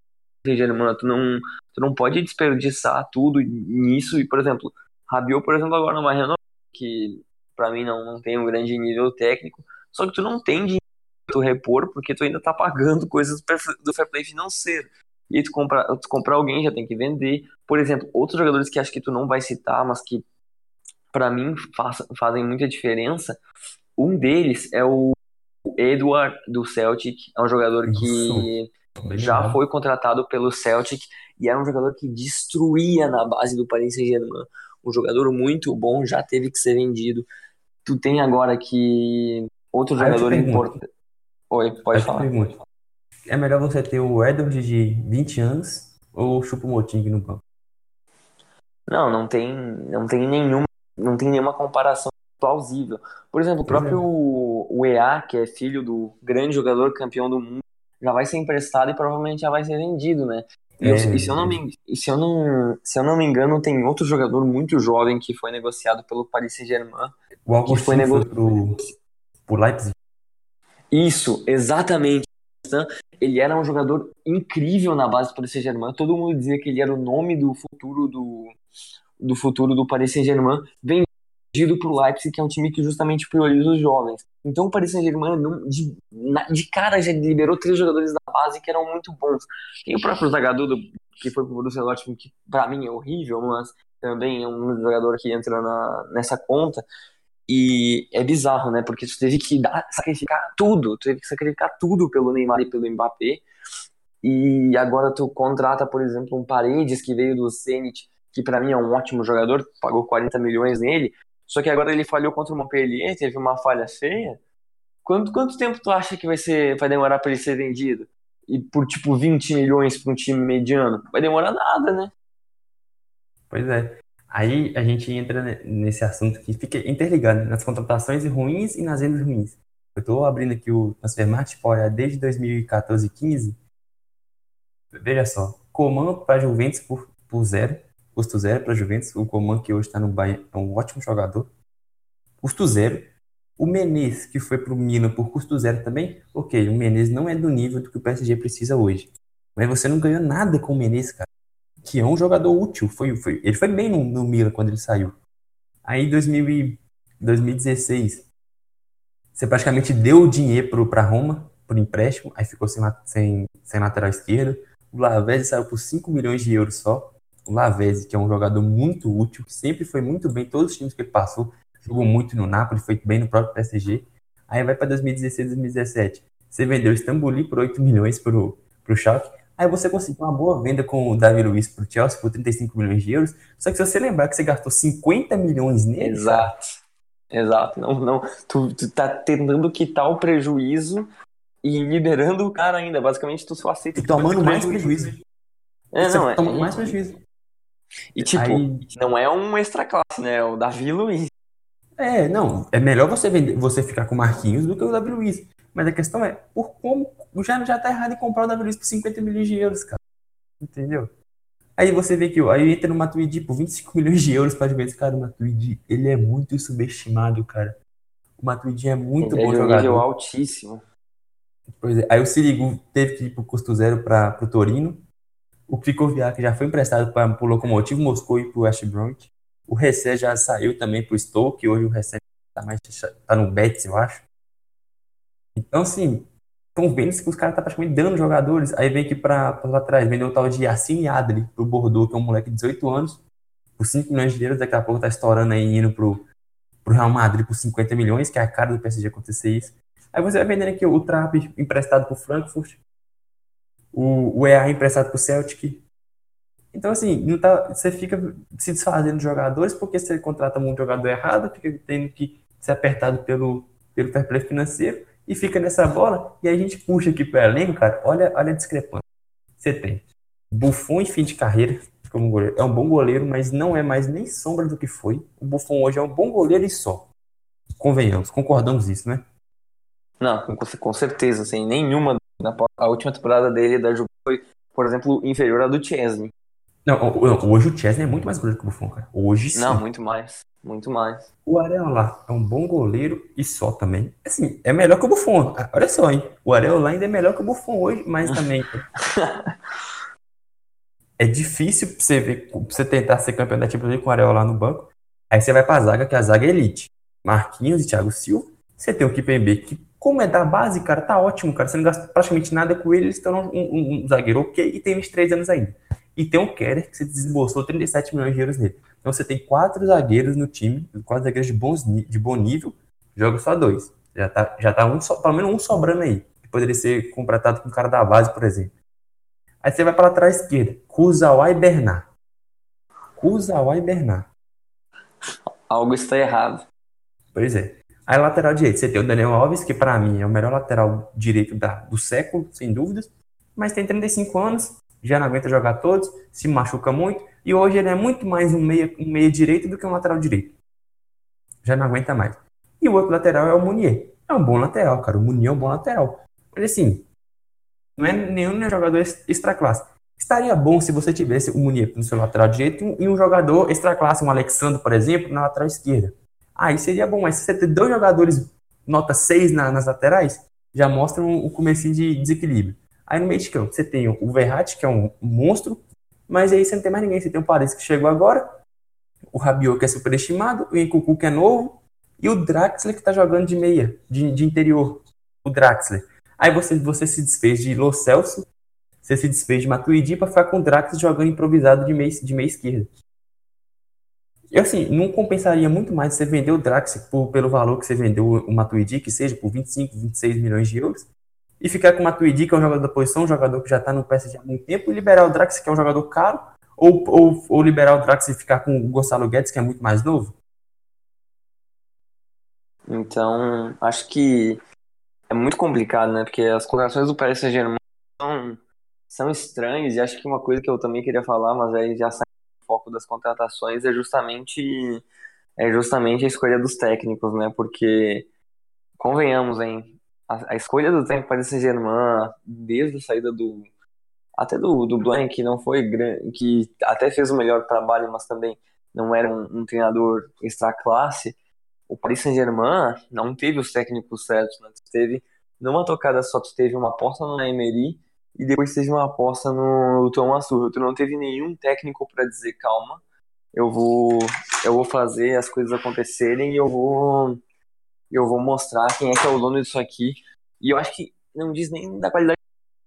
Saint-Germain. Tu não, tu não pode desperdiçar tudo nisso. E, por exemplo, Rabiot, por exemplo, agora no Mariano, que pra mim não, não tem um grande nível técnico, só que tu não tem dinheiro tu repor porque tu ainda tá pagando coisas do fair play financeiro. E tu comprar, tu comprar alguém já tem que vender. Por exemplo, outros jogadores que acho que tu não vai citar, mas que pra mim faz, fazem muita diferença. Um deles é o Edward do Celtic, é um jogador que já foi contratado pelo Celtic e era um jogador que destruía na base do Paris Saint-Germain. Um jogador muito bom, já teve que ser vendido. Tu tem agora que Outro jogador importante. Oi, pode falar. É melhor você ter o Edward de 20 anos ou o Chupomoting no banco? Não, não tem, não tem nenhuma, não tem nenhuma comparação plausível. Por exemplo, o próprio o EA, que é filho do grande jogador campeão do mundo, já vai ser emprestado e provavelmente já vai ser vendido, né? E, é, eu, e se, eu não me, se, eu não, se eu não me engano, tem outro jogador muito jovem que foi negociado pelo Paris Saint-Germain. O que foi negociado pro, pro Leipzig. Isso, exatamente. Ele era um jogador incrível na base do Paris Saint-Germain. Todo mundo dizia que ele era o nome do futuro do, do futuro do Paris Saint-Germain. Vendido para o Leipzig, que é um time que justamente prioriza os jovens. Então o Paris Saint-Germain de, de cara já liberou três jogadores da base que eram muito bons. Tem o próprio Zagadou, que foi pro Borussia Dortmund, que para mim é horrível, mas também é um jogador que entra na, nessa conta. E é bizarro, né? Porque tu teve que dar, sacrificar tudo, tu teve que sacrificar tudo pelo Neymar e pelo Mbappé. E agora tu contrata, por exemplo, um Paredes que veio do Zenit, que para mim é um ótimo jogador, pagou 40 milhões nele, só que agora ele falhou contra o Montpellier, teve uma falha feia. Quanto, quanto tempo tu acha que vai ser vai demorar para ele ser vendido? E por tipo 20 milhões para um time mediano? Vai demorar nada, né? Pois é. Aí a gente entra nesse assunto que fica interligado nas contratações ruins e nas vendas ruins. Eu estou abrindo aqui o Transfermarkt olha, desde 2014 e 15. Veja só, Coman para Juventus por, por zero, custo zero para Juventus. O Coman que hoje está no Bahia é um ótimo jogador, custo zero. O Menez que foi para o Milan por custo zero também, ok, o Menez não é do nível do que o PSG precisa hoje. Mas você não ganhou nada com o Menez, cara que é um jogador útil. Foi, foi, ele foi bem no, no Milan quando ele saiu. Aí em 2016, você praticamente deu o dinheiro para Roma, por empréstimo, aí ficou sem, sem, sem lateral esquerdo. O Lavezzi saiu por 5 milhões de euros só. O Lavezzi, que é um jogador muito útil, sempre foi muito bem, todos os times que ele passou, jogou muito no Napoli, foi bem no próprio PSG. Aí vai para 2016, 2017. Você vendeu o Istambuli por 8 milhões pro, pro Schalke. Aí você conseguiu uma boa venda com o Davi Luiz pro Chelsea por 35 milhões de euros. Só que se você lembrar que você gastou 50 milhões nele. Exato. Exato. Não, não. Tu, tu tá tentando quitar o prejuízo e liberando o cara ainda. Basicamente, tu só aceita. E tomando mais prejuízo. É, não, é. Tomando mais prejuízo. E tipo, Aí... não é um extra classe, né? É o Davi Luiz. É, não. É melhor você vender, você ficar com o Marquinhos do que o Davi Luiz. Mas a questão é, por como o já, já tá errado em comprar o Davi Luiz por 50 milhões de euros, cara. Entendeu? Aí você vê que aí entra no Matuidi por 25 milhões de euros para ver cara, o Matuidi, ele é muito subestimado, cara. O Matuidi é muito ele bom é jogador. nível altíssimo. Pois é. Aí o Sirigu teve que ir pro custo zero para o Torino. O Krikoviak já foi emprestado para o Lokomotiv Moscou e pro West Brom. O Ressé já saiu também pro Stoke, hoje o Ressé tá mais tá no Betis, eu acho. Então, assim, estão vendo que os caras estão tá praticamente dando jogadores. Aí vem aqui para lá atrás, vendeu o tal de Yacine Adri pro Bordeaux, que é um moleque de 18 anos, por 5 milhões de euros. Daqui a pouco tá estourando aí, indo pro, pro Real Madrid por 50 milhões, que é a cara do PSG acontecer isso. Aí você vai vendendo aqui o Trapp emprestado pro Frankfurt, o, o EA emprestado pro Celtic. Então, assim, não tá, você fica se desfazendo de jogadores porque você contrata um jogador errado, fica tendo que ser apertado pelo, pelo fair play financeiro e fica nessa bola, e a gente puxa aqui para o elenco, cara, olha, olha a discrepância. Você tem Buffon em fim de carreira como goleiro. É um bom goleiro, mas não é mais nem sombra do que foi. O Buffon hoje é um bom goleiro e só. Convenhamos, concordamos isso, né? Não, com, com certeza, sem assim, nenhuma. A última temporada dele da Juve foi, por exemplo, inferior à do Chesney. Não, hoje o Chesney é muito mais goleiro que o Buffon, cara. Hoje sim. Não, muito mais. Muito mais. O Areola é um bom goleiro e só também. Assim, é melhor que o Buffon. Olha só, hein? O Areola ainda é melhor que o Buffon hoje, mas também. é difícil você ver, você tentar ser campeão da Champions League com o Areola no banco. Aí você vai pra zaga, que a zaga é elite. Marquinhos e Thiago Silva. Você tem o Kipembe, que, como é da base, cara, tá ótimo, cara. Você não gasta praticamente nada com ele, eles estão um, um, um zagueiro ok e tem 23 anos ainda. E tem o Keller, que você desembolsou 37 milhões de euros nele. Então você tem quatro zagueiros no time, quatro zagueiros de, bons, de bom nível, joga só dois. Já tá, já tá um, pelo menos um sobrando aí, que poderia ser contratado com o cara da base, por exemplo. Aí você vai para lateral esquerda, Kuzawa e Bernard. Kuzawa e Bernard. Algo está errado. Pois é. Aí lateral direito, você tem o Daniel Alves, que para mim é o melhor lateral direito da, do século, sem dúvidas, mas tem 35 anos, já não aguenta jogar todos, se machuca muito, e hoje ele é muito mais um meia, um meia direito do que um lateral direito. Já não aguenta mais. E o outro lateral é o Munier. É um bom lateral, cara. O Munier é um bom lateral. Mas assim, não é nenhum jogador extra classe. Estaria bom se você tivesse o Munier no seu lateral direito e um jogador extra classe, um Alexandre, por exemplo, na lateral esquerda. Aí seria bom, mas se você ter dois jogadores nota 6 na, nas laterais, já mostra um, um comecinho de desequilíbrio. Aí no meio de campo, você tem o Verratti, que é um monstro, mas aí você não tem mais ninguém. Você tem o Paris, que chegou agora, o Rabiot, que é superestimado, o Encucu, que é novo, e o Draxler, que tá jogando de meia, de, de interior. O Draxler. Aí você, você se desfez de Lo Celso, você se desfez de Matuidi para ficar com o Draxler jogando improvisado de meia, de meia esquerda. E assim, não compensaria muito mais você vender o Drax por, pelo valor que você vendeu o Matuidi, que seja por 25, 26 milhões de euros, e ficar com o Matuidi, que é um jogador da posição, um jogador que já está no PSG há muito tempo, e liberar o Drax, que é um jogador caro, ou, ou, ou liberar o Drax e ficar com o Gonçalo Guedes, que é muito mais novo? Então, acho que é muito complicado, né? Porque as colocações do Paris Saint-Germain são, são estranhas, e acho que uma coisa que eu também queria falar, mas aí já sai foco das contratações é justamente é justamente a escolha dos técnicos, né? Porque convenhamos, hein, a, a escolha do técnico Paris Saint-Germain desde a saída do até do, do Blanc, que não foi grande, que até fez o melhor trabalho, mas também não era um, um treinador extra classe. O Paris Saint-Germain não teve os técnicos certos, né? Teve numa tocada só, tu teve uma aposta no Emery e depois teve uma aposta no Thomas Tuchel. Tu não teve nenhum técnico para dizer calma, eu vou eu vou fazer as coisas acontecerem e eu vou eu vou mostrar quem é que é o dono disso aqui. E eu acho que não diz nem da qualidade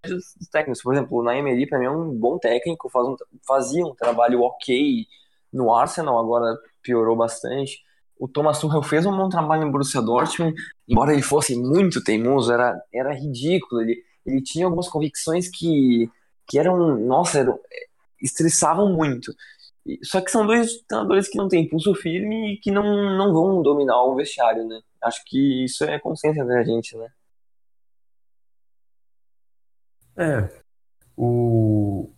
dos técnicos. Por exemplo, o Naemery para mim é um bom técnico, faz um, fazia um trabalho ok no Arsenal, agora piorou bastante. O Thomas Tuchel fez um bom trabalho em Borussia Dortmund, embora ele fosse muito teimoso, era, era ridículo. Ele, ele tinha algumas convicções que, que eram, nossa, eram, estressavam muito. Só que são dois treinadores que não têm pulso firme e que não, não vão dominar o vestiário, né? Acho que isso é consciência da gente, né? É. O,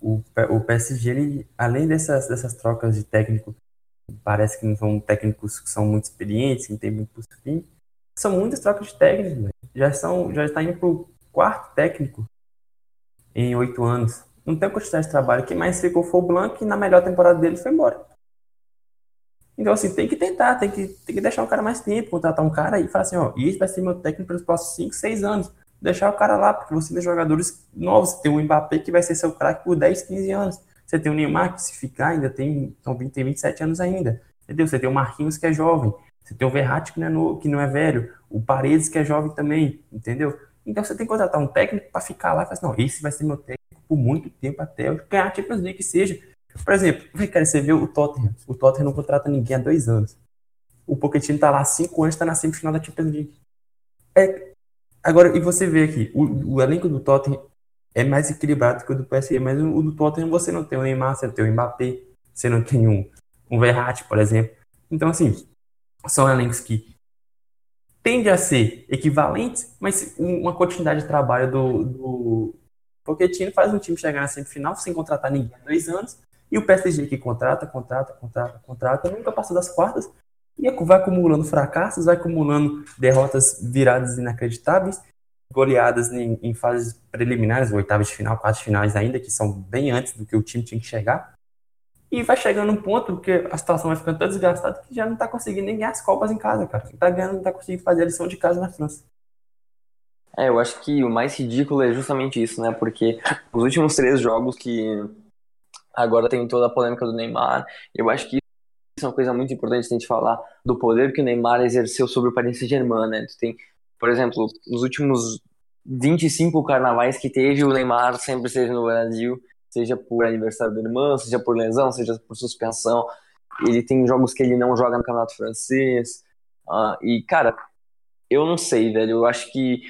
o, o PSG, ele, além dessas, dessas trocas de técnico, parece que não são técnicos que são muito experientes, que não tem muito pulso firme, são muitas trocas de técnicos, né? Já, são, já está indo pro quarto técnico em oito anos. Não tem quantidade de trabalho. Quem mais ficou foi o Blanc e na melhor temporada dele foi embora. Então, assim, tem que tentar, tem que, tem que deixar o cara mais tempo, contratar um cara e falar assim, ó, isso vai ser meu técnico pelos próximos 5, 6 anos. Deixar o cara lá, porque você tem jogadores novos. Você tem o Mbappé que vai ser seu craque por 10, 15 anos. Você tem o Neymar que se ficar ainda tem, então, tem 27 anos ainda. Entendeu? Você tem o Marquinhos que é jovem. Você tem o Verratti que não é, no, que não é velho. O Paredes que é jovem também. Entendeu? Então você tem que contratar um técnico para ficar lá e falar assim, não, esse vai ser meu técnico por muito tempo até eu ganhar a Champions League que seja. Por exemplo, cara, você vê o Tottenham. O Tottenham não contrata ninguém há dois anos. O Pochettino tá lá há cinco anos, está na semifinal da Champions League. É, agora, e você vê aqui, o, o elenco do Tottenham é mais equilibrado que o do PSG, mas o, o do Tottenham você não tem o Neymar, você não tem o Mbappé, você não tem um, um Verratti, por exemplo. Então, assim, são elencos que tende a ser equivalentes, mas uma continuidade de trabalho do, do Pochettino faz um time chegar na semifinal sem contratar ninguém há dois anos, e o PSG que contrata, contrata, contrata, contrata, nunca passa das quartas, e vai acumulando fracassos, vai acumulando derrotas viradas inacreditáveis, goleadas em, em fases preliminares, oitavas de final, quartas finais ainda, que são bem antes do que o time tinha que chegar, e vai chegando um ponto que a situação vai ficando tão desgastada que já não tá conseguindo nem ganhar as Copas em casa, cara. Não tá ganhando, não tá conseguindo fazer a lição de casa na França. É, eu acho que o mais ridículo é justamente isso, né? Porque os últimos três jogos que agora tem toda a polêmica do Neymar, eu acho que isso é uma coisa muito importante a gente falar do poder que o Neymar exerceu sobre o Paris Saint-Germain, né? Tu tem, por exemplo, nos últimos 25 carnavais que teve, o Neymar sempre esteve no Brasil seja por aniversário da irmã, seja por lesão, seja por suspensão. Ele tem jogos que ele não joga no Campeonato Francês. Uh, e, cara, eu não sei, velho. Eu acho que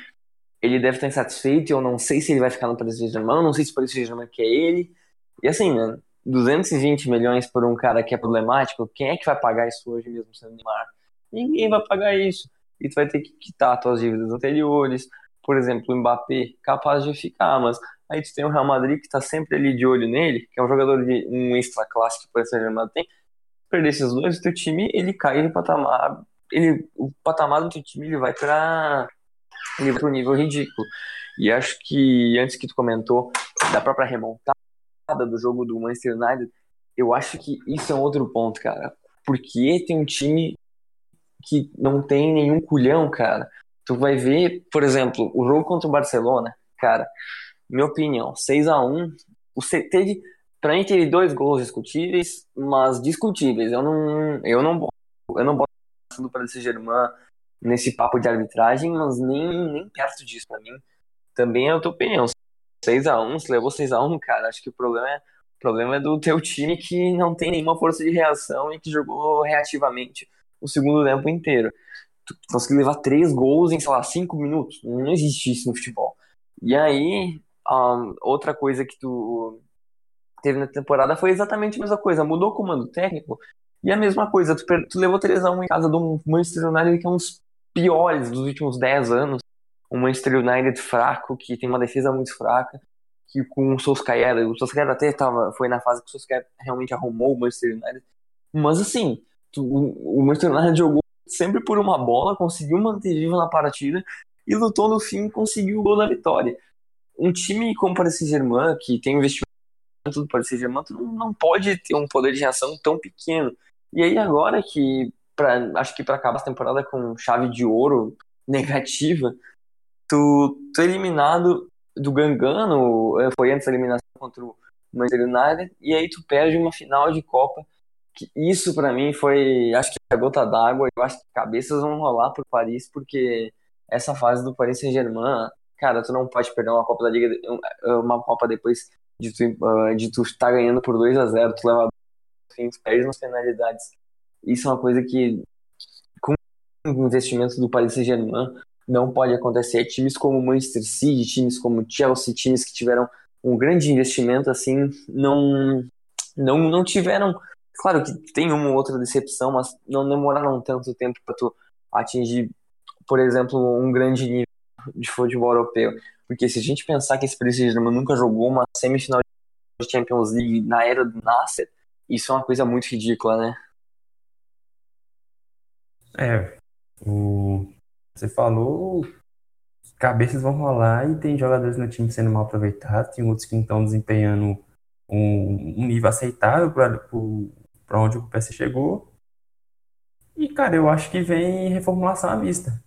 ele deve estar insatisfeito. Eu não sei se ele vai ficar no Paris Saint-Germain. Não sei se o Paris Saint-Germain quer ele. E assim, né? 220 milhões por um cara que é problemático, quem é que vai pagar isso hoje mesmo sendo Neymar? Ninguém vai pagar isso. e tu vai ter que quitar tuas dívidas anteriores. Por exemplo, o Mbappé, capaz de ficar, mas aí tu tem o Real Madrid que tá sempre ali de olho nele, que é um jogador de um extra classe que o Paris Saint-Germain tem. Perder esses dois, o teu time ele cai de patamar, ele, o patamar do teu time ele vai para ele vai nível ridículo. E acho que antes que tu comentou da própria remontada do jogo do Manchester United, eu acho que isso é um outro ponto, cara. Porque tem um time que não tem nenhum culhão, cara. Tu vai ver, por exemplo, o jogo contra o Barcelona, cara, minha opinião, 6 a 1 o teve para mim teve dois gols discutíveis, mas discutíveis. Eu não eu não eu não boto do Paris Saint-Germain nesse papo de arbitragem, mas nem, nem perto disso para mim. Também é a tua opinião. 6 a 1 se levou 6 a 1 cara, acho que o problema é o problema é do teu time que não tem nenhuma força de reação e que jogou reativamente o segundo tempo inteiro. Tu conseguiu levar três gols em, sei lá, cinco minutos. Não existe isso no futebol. E aí, um, outra coisa que tu teve na temporada foi exatamente a mesma coisa. Mudou o comando técnico e a mesma coisa. Tu, tu levou 3x1 em casa do Manchester United, que é um dos piores dos últimos 10 anos. Um Manchester United fraco, que tem uma defesa muito fraca. Que com o Solskjaer, o Solskjaer até tava, foi na fase que o Solskjaer realmente arrumou o Manchester United. Mas assim, o Manchester United jogou sempre por uma bola, conseguiu manter vivo na partida e lutou no fim e conseguiu o gol da vitória. Um time como o Paris Saint-Germain, que tem investimento do Paris Saint-Germain, não, não pode ter um poder de reação tão pequeno. E aí agora que, pra, acho que para acabar a temporada com chave de ouro negativa, tu, é eliminado do Gangano, eh, foi antes da eliminação contra o Manchester United, e aí tu perde uma final de Copa que isso para mim foi, acho que a gota d'água. Eu acho que cabeças vão rolar pro Paris, porque essa fase do Paris Saint-Germain, cara, tu não pode perder uma Copa da Liga, uma Copa depois de tu, ah, de tu estar ganhando por 2 a 0 tu leva fim, tu perde nas penalidades. Isso é uma coisa que, com o investimento do Paris Saint-Germain, não pode acontecer. Times como Manchester City, times como Chelsea, times que tiveram um grande investimento, assim, não, não, não tiveram Claro que tem uma ou outra decepção, mas não demoraram tanto tempo para tu atingir, por exemplo, um grande nível de futebol europeu. Porque se a gente pensar que esse Saint-Germain nunca jogou uma semifinal de Champions League na era do Nasser, isso é uma coisa muito ridícula, né? É, o... você falou, cabeças vão rolar e tem jogadores no time sendo mal aproveitados, tem outros que não estão desempenhando um, um nível aceitável para onde o PC chegou. E, cara, eu acho que vem reformulação à vista.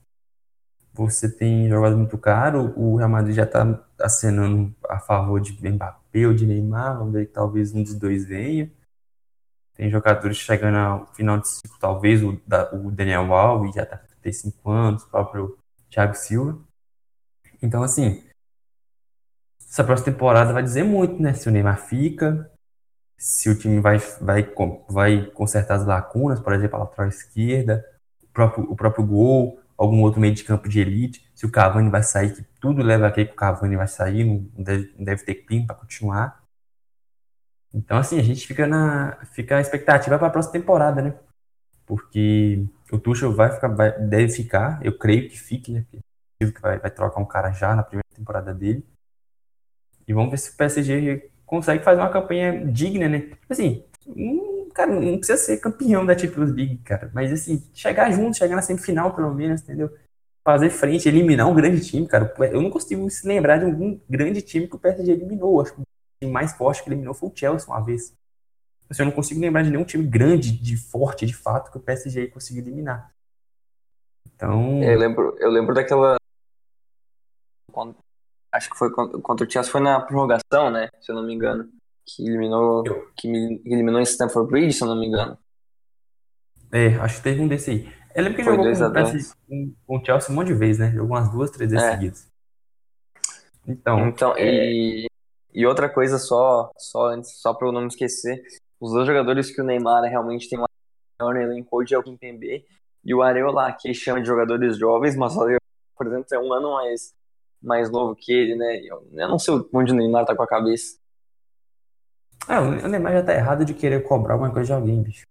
Você tem jogado muito caro, o Real Madrid já está acenando a favor de Mbappé ou de Neymar, vamos ver que talvez um dos dois venha. Tem jogadores chegando ao final de ciclo, talvez o, da, o Daniel Alves já está 35 anos, o próprio Thiago Silva. Então, assim, essa próxima temporada vai dizer muito, né? Se o Neymar fica, se o time vai, vai, vai consertar as lacunas, por exemplo, a lateral esquerda, o próprio, o próprio gol, algum outro meio de campo de elite, se o Cavani vai sair, que tudo leva a crer que o Cavani vai sair, não deve, não deve ter clima para continuar. Então, assim, a gente fica na fica a expectativa para a próxima temporada, né? Porque o Tuchel vai ficar, vai, deve ficar, eu creio que fique, né? Que vai, vai trocar um cara já na primeira temporada dele. E vamos ver se o PSG consegue fazer uma campanha digna, né? Assim, um, cara, não precisa ser campeão da Champions League, cara, mas assim, chegar junto, chegar na semifinal pelo menos, entendeu? Fazer frente, eliminar um grande time, cara. Eu não consigo se lembrar de algum grande time que o PSG eliminou. Acho que o time mais forte que eliminou foi o Chelsea uma vez. Assim, eu não consigo lembrar de nenhum time grande, de forte, de fato, que o PSG conseguiu eliminar. Então. Eu lembro, eu lembro daquela acho que foi contra o Chelsea, foi na prorrogação, né? Se eu não me engano. Que eliminou, que eliminou em Stamford Bridge, se eu não me engano. É, acho que teve um desse aí. Eu lembro que foi jogou com, com, o Chelsea um monte de vezes, né? Jogou umas duas, três vezes é. seguidas. Então, então é... e, e outra coisa só, só antes, só para eu não me esquecer, os dois jogadores que o Neymar realmente tem maior elenco hoje é o Kimpembe e o Areola, que chama de jogadores jovens, mas o Areola, por exemplo, é um ano mais mais novo que ele, né? Eu, eu não sei onde o Neymar tá com a cabeça. Ah, o Neymar já tá errado de querer cobrar alguma coisa de alguém, bicho.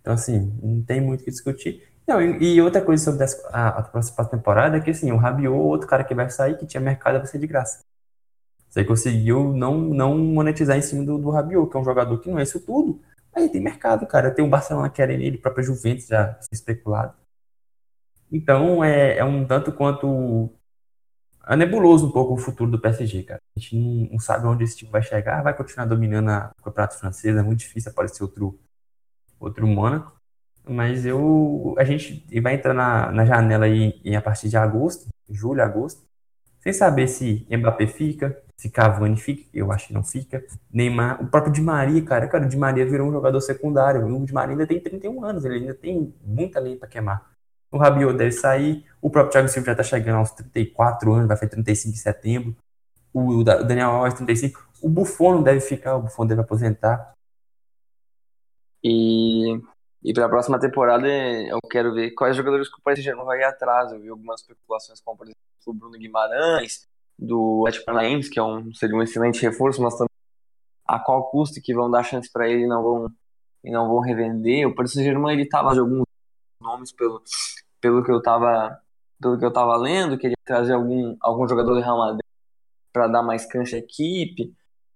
Então, assim, não tem muito o que discutir. Não, e, e outra coisa sobre a, a próxima temporada é que assim, o Rabiot, outro cara que vai sair, que tinha mercado, vai ser de graça. Você conseguiu não, não monetizar em cima do, do Rabiot, que é um jogador que não é isso tudo. Aí tem mercado, cara. Tem o Barcelona querendo ele, própria Juventus já especulado. Então é, é um tanto quanto é nebuloso um pouco o futuro do PSG, cara. A gente não, não sabe onde esse time vai chegar, vai continuar dominando a, o campeonato francês, é muito difícil aparecer outro, outro Mônaco. Mas eu, a gente vai entrar na, na janela aí a partir de agosto, julho, agosto, sem saber se Mbappé fica, se Cavani fica, eu acho que não fica. Neymar, o próprio Di Maria, cara, cara, o Di Maria virou um jogador secundário. O Di Maria ainda tem 31 anos, ele ainda tem muita lei para queimar. O Rabiot deve sair. O próprio Thiago Silva já está chegando aos 34 anos, vai fazer 35 em setembro. O, Daniel Alves, 35. O Buffon não deve ficar, o Buffon deve aposentar. E, e para a próxima temporada eu quero ver quais jogadores que o Paris Saint-Germain vai ir atrás. Eu vi algumas especulações, como por exemplo o Bruno Guimarães, do Atlético Paranaense, que é um, seria um excelente reforço, mas também a qual custo que vão dar chance para ele e não vão, e não vão revender. O Paris Saint-Germain ele estava de alguns nomes pelo, pelo que eu estava pelo que eu tava lendo, queria trazer algum, algum jogador do Real Madrid para dar mais cancha à equipe,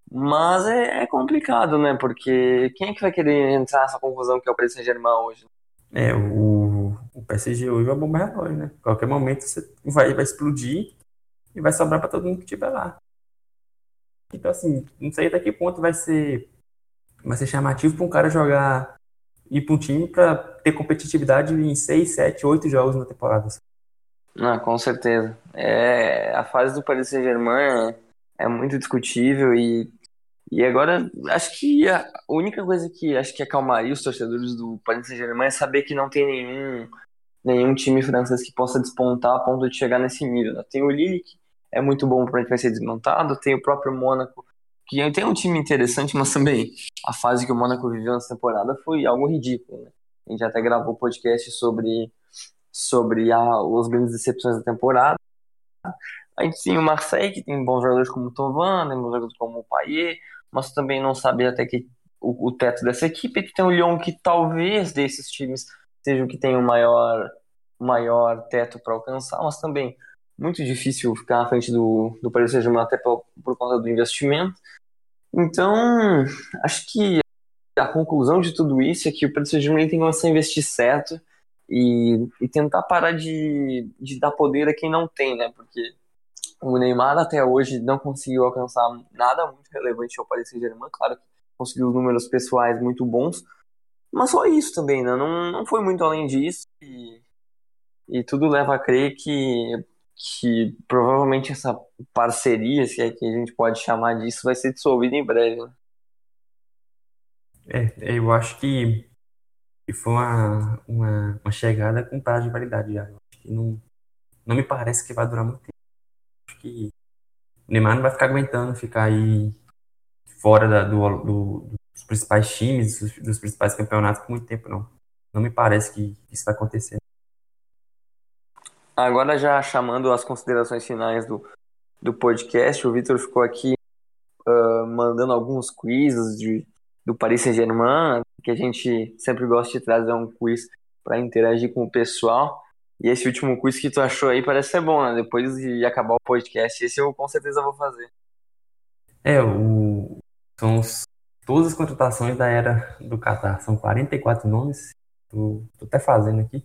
mas é, é, complicado, né? Porque quem é que vai querer entrar nessa confusão que é o Paris Saint-Germain hoje? É, o, o PSG hoje é uma bomba relógio, né? qualquer momento você vai, vai explodir e vai sobrar para todo mundo que estiver lá. Então, assim, não sei até que ponto vai ser, vai ser chamativo para um cara jogar ir para um time para ter competitividade em 6, 7, 8 jogos na temporada. Ah, com certeza. É, a fase do Paris Saint-Germain é, é, muito discutível e, e agora acho que a única coisa que acho que acalmaria os torcedores do Paris Saint-Germain é saber que não tem nenhum, nenhum time francês que possa despontar a ponto de chegar nesse nível. Né? Tem o Lille, que é muito bom para vai ser desmontado, tem o próprio Mônaco, que tem um time interessante, mas também a fase que o Mônaco viveu nessa temporada foi algo ridículo. Né? A gente até gravou podcast sobre, sobre a, as grandes decepções da temporada. A gente tem o Marseille, que tem bons jogadores como o Tovan, tem bons jogadores como o Payet, mas também não sabe até que o, o teto dessa equipe. E tem o Lyon, que talvez desses times seja o que tem o maior, maior teto para alcançar, mas também muito difícil ficar na frente do, do Paris Saint-Germain até por, por conta do investimento. Então, acho que a conclusão de tudo isso é que o Paris Saint-Germain tem que começar a investir certo e, e tentar parar de, de dar poder a quem não tem, né? Porque o Neymar até hoje não conseguiu alcançar nada muito relevante ao Paris Saint-Germain, claro que conseguiu números pessoais muito bons, mas só isso também, né? Não, não foi muito além disso e, e tudo leva a crer que que provavelmente essa parceria, se é que a gente pode chamar disso, vai ser dissolvida em breve. Né? É, eu acho que, que foi uma, uma, uma, chegada com prazo de validade já. Acho que não, não me parece que vai durar muito tempo. Acho que o Neymar não vai ficar aguentando ficar aí fora da, do, do, dos principais times, dos, dos principais campeonatos por muito tempo, não. Não me parece que isso vai acontecer. Agora já chamando as considerações finais do, do podcast, o Vitor ficou aqui uh, mandando alguns quizzes de, do Paris Saint-Germain, que a gente sempre gosta de trazer um quiz para interagir com o pessoal. E esse último quiz que tu achou aí parece ser bom, né? Depois de acabar o podcast, esse eu com certeza vou fazer. É, o... são os... todas as contratações da era do Qatar. São 44 nomes. Tô, tô até fazendo aqui,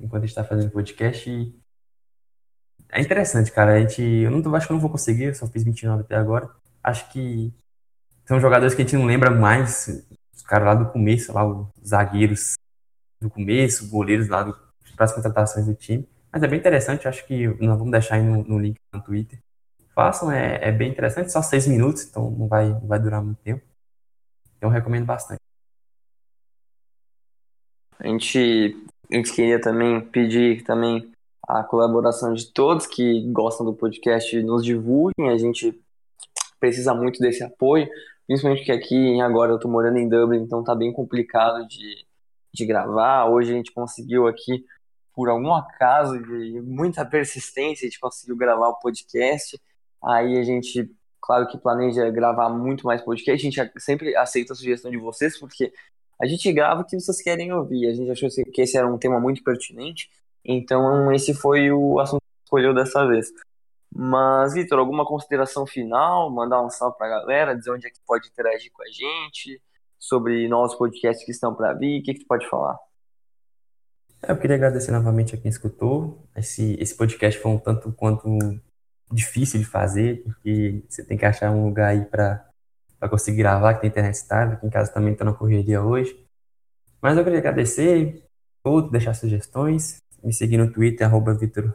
enquanto a gente tá fazendo podcast. E é interessante, cara. A gente, eu não, acho que eu não vou conseguir, eu só fiz 29 até agora. Acho que são jogadores que a gente não lembra mais, os caras lá do começo, lá, os zagueiros do começo, goleiros lá do, das contratações do time. Mas é bem interessante, acho que nós vamos deixar aí no, no link no Twitter. Façam, é, é, bem interessante, só seis minutos, então não vai, não vai durar muito tempo. Então recomendo bastante. A gente, a gente queria também pedir também a colaboração de todos que gostam do podcast nos divulguem. A gente precisa muito desse apoio, principalmente porque aqui agora eu estou morando em Dublin, então tá bem complicado de, de gravar. Hoje a gente conseguiu aqui, por algum acaso de muita persistência, a gente conseguiu gravar o podcast. Aí a gente, claro que planeja gravar muito mais podcast. A gente sempre aceita a sugestão de vocês, porque A gente grava o que vocês querem ouvir. A gente achou que esse era um tema muito pertinente, então esse foi o assunto que escolheu dessa vez. Mas, Vitor, alguma consideração final? Mandar um salve para a galera, dizer onde é que pode interagir com a gente, sobre novos podcasts que estão para vir, o que, que tu pode falar? Eu queria agradecer novamente a quem escutou. Esse, esse podcast foi um tanto quanto difícil de fazer, porque você tem que achar um lugar aí para conseguir gravar, que tem internet estável. Aqui em casa também estou na correria hoje. Mas eu queria agradecer todos, deixar sugestões, me seguir no Twitter, arroba Vitor.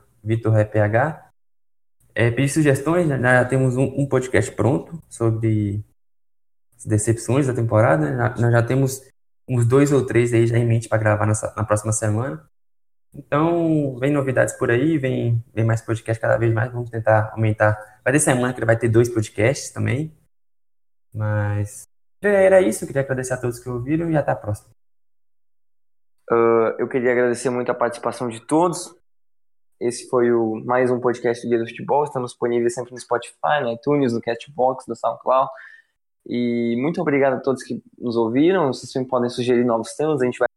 É, pedir sugestões, né? já temos um, um, podcast pronto sobre decepções da temporada. Já, nós já temos uns dois ou três aí já em mente para gravar nessa, na próxima semana. Então, vem novidades por aí, vem, vem mais podcast cada vez mais. Vamos tentar aumentar. Vai ter semana que vai ter dois podcasts também. Mas era isso. Queria agradecer a todos que ouviram e até a próxima. Uh, eu queria agradecer muito a participação de todos. Esse foi o mais um podcast do Dia do Futebol. Estamos disponíveis sempre no Spotify, no iTunes, no Castbox, no SoundCloud. E muito obrigado a todos que nos ouviram. Vocês podem sugerir novos temas. A gente vai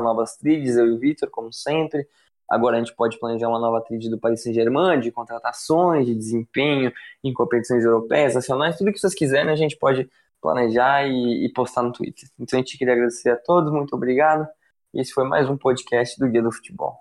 novas trilhas, eu e o Vitor, como sempre. Agora a gente pode planejar uma nova trilha do Paris Saint-Germain, de contratações, de desempenho em competições europeias, nacionais, tudo que vocês quiserem a gente pode planejar e, e postar no Twitter. Então a gente queria agradecer a todos, muito obrigado. Esse foi mais um podcast do Guia do Futebol.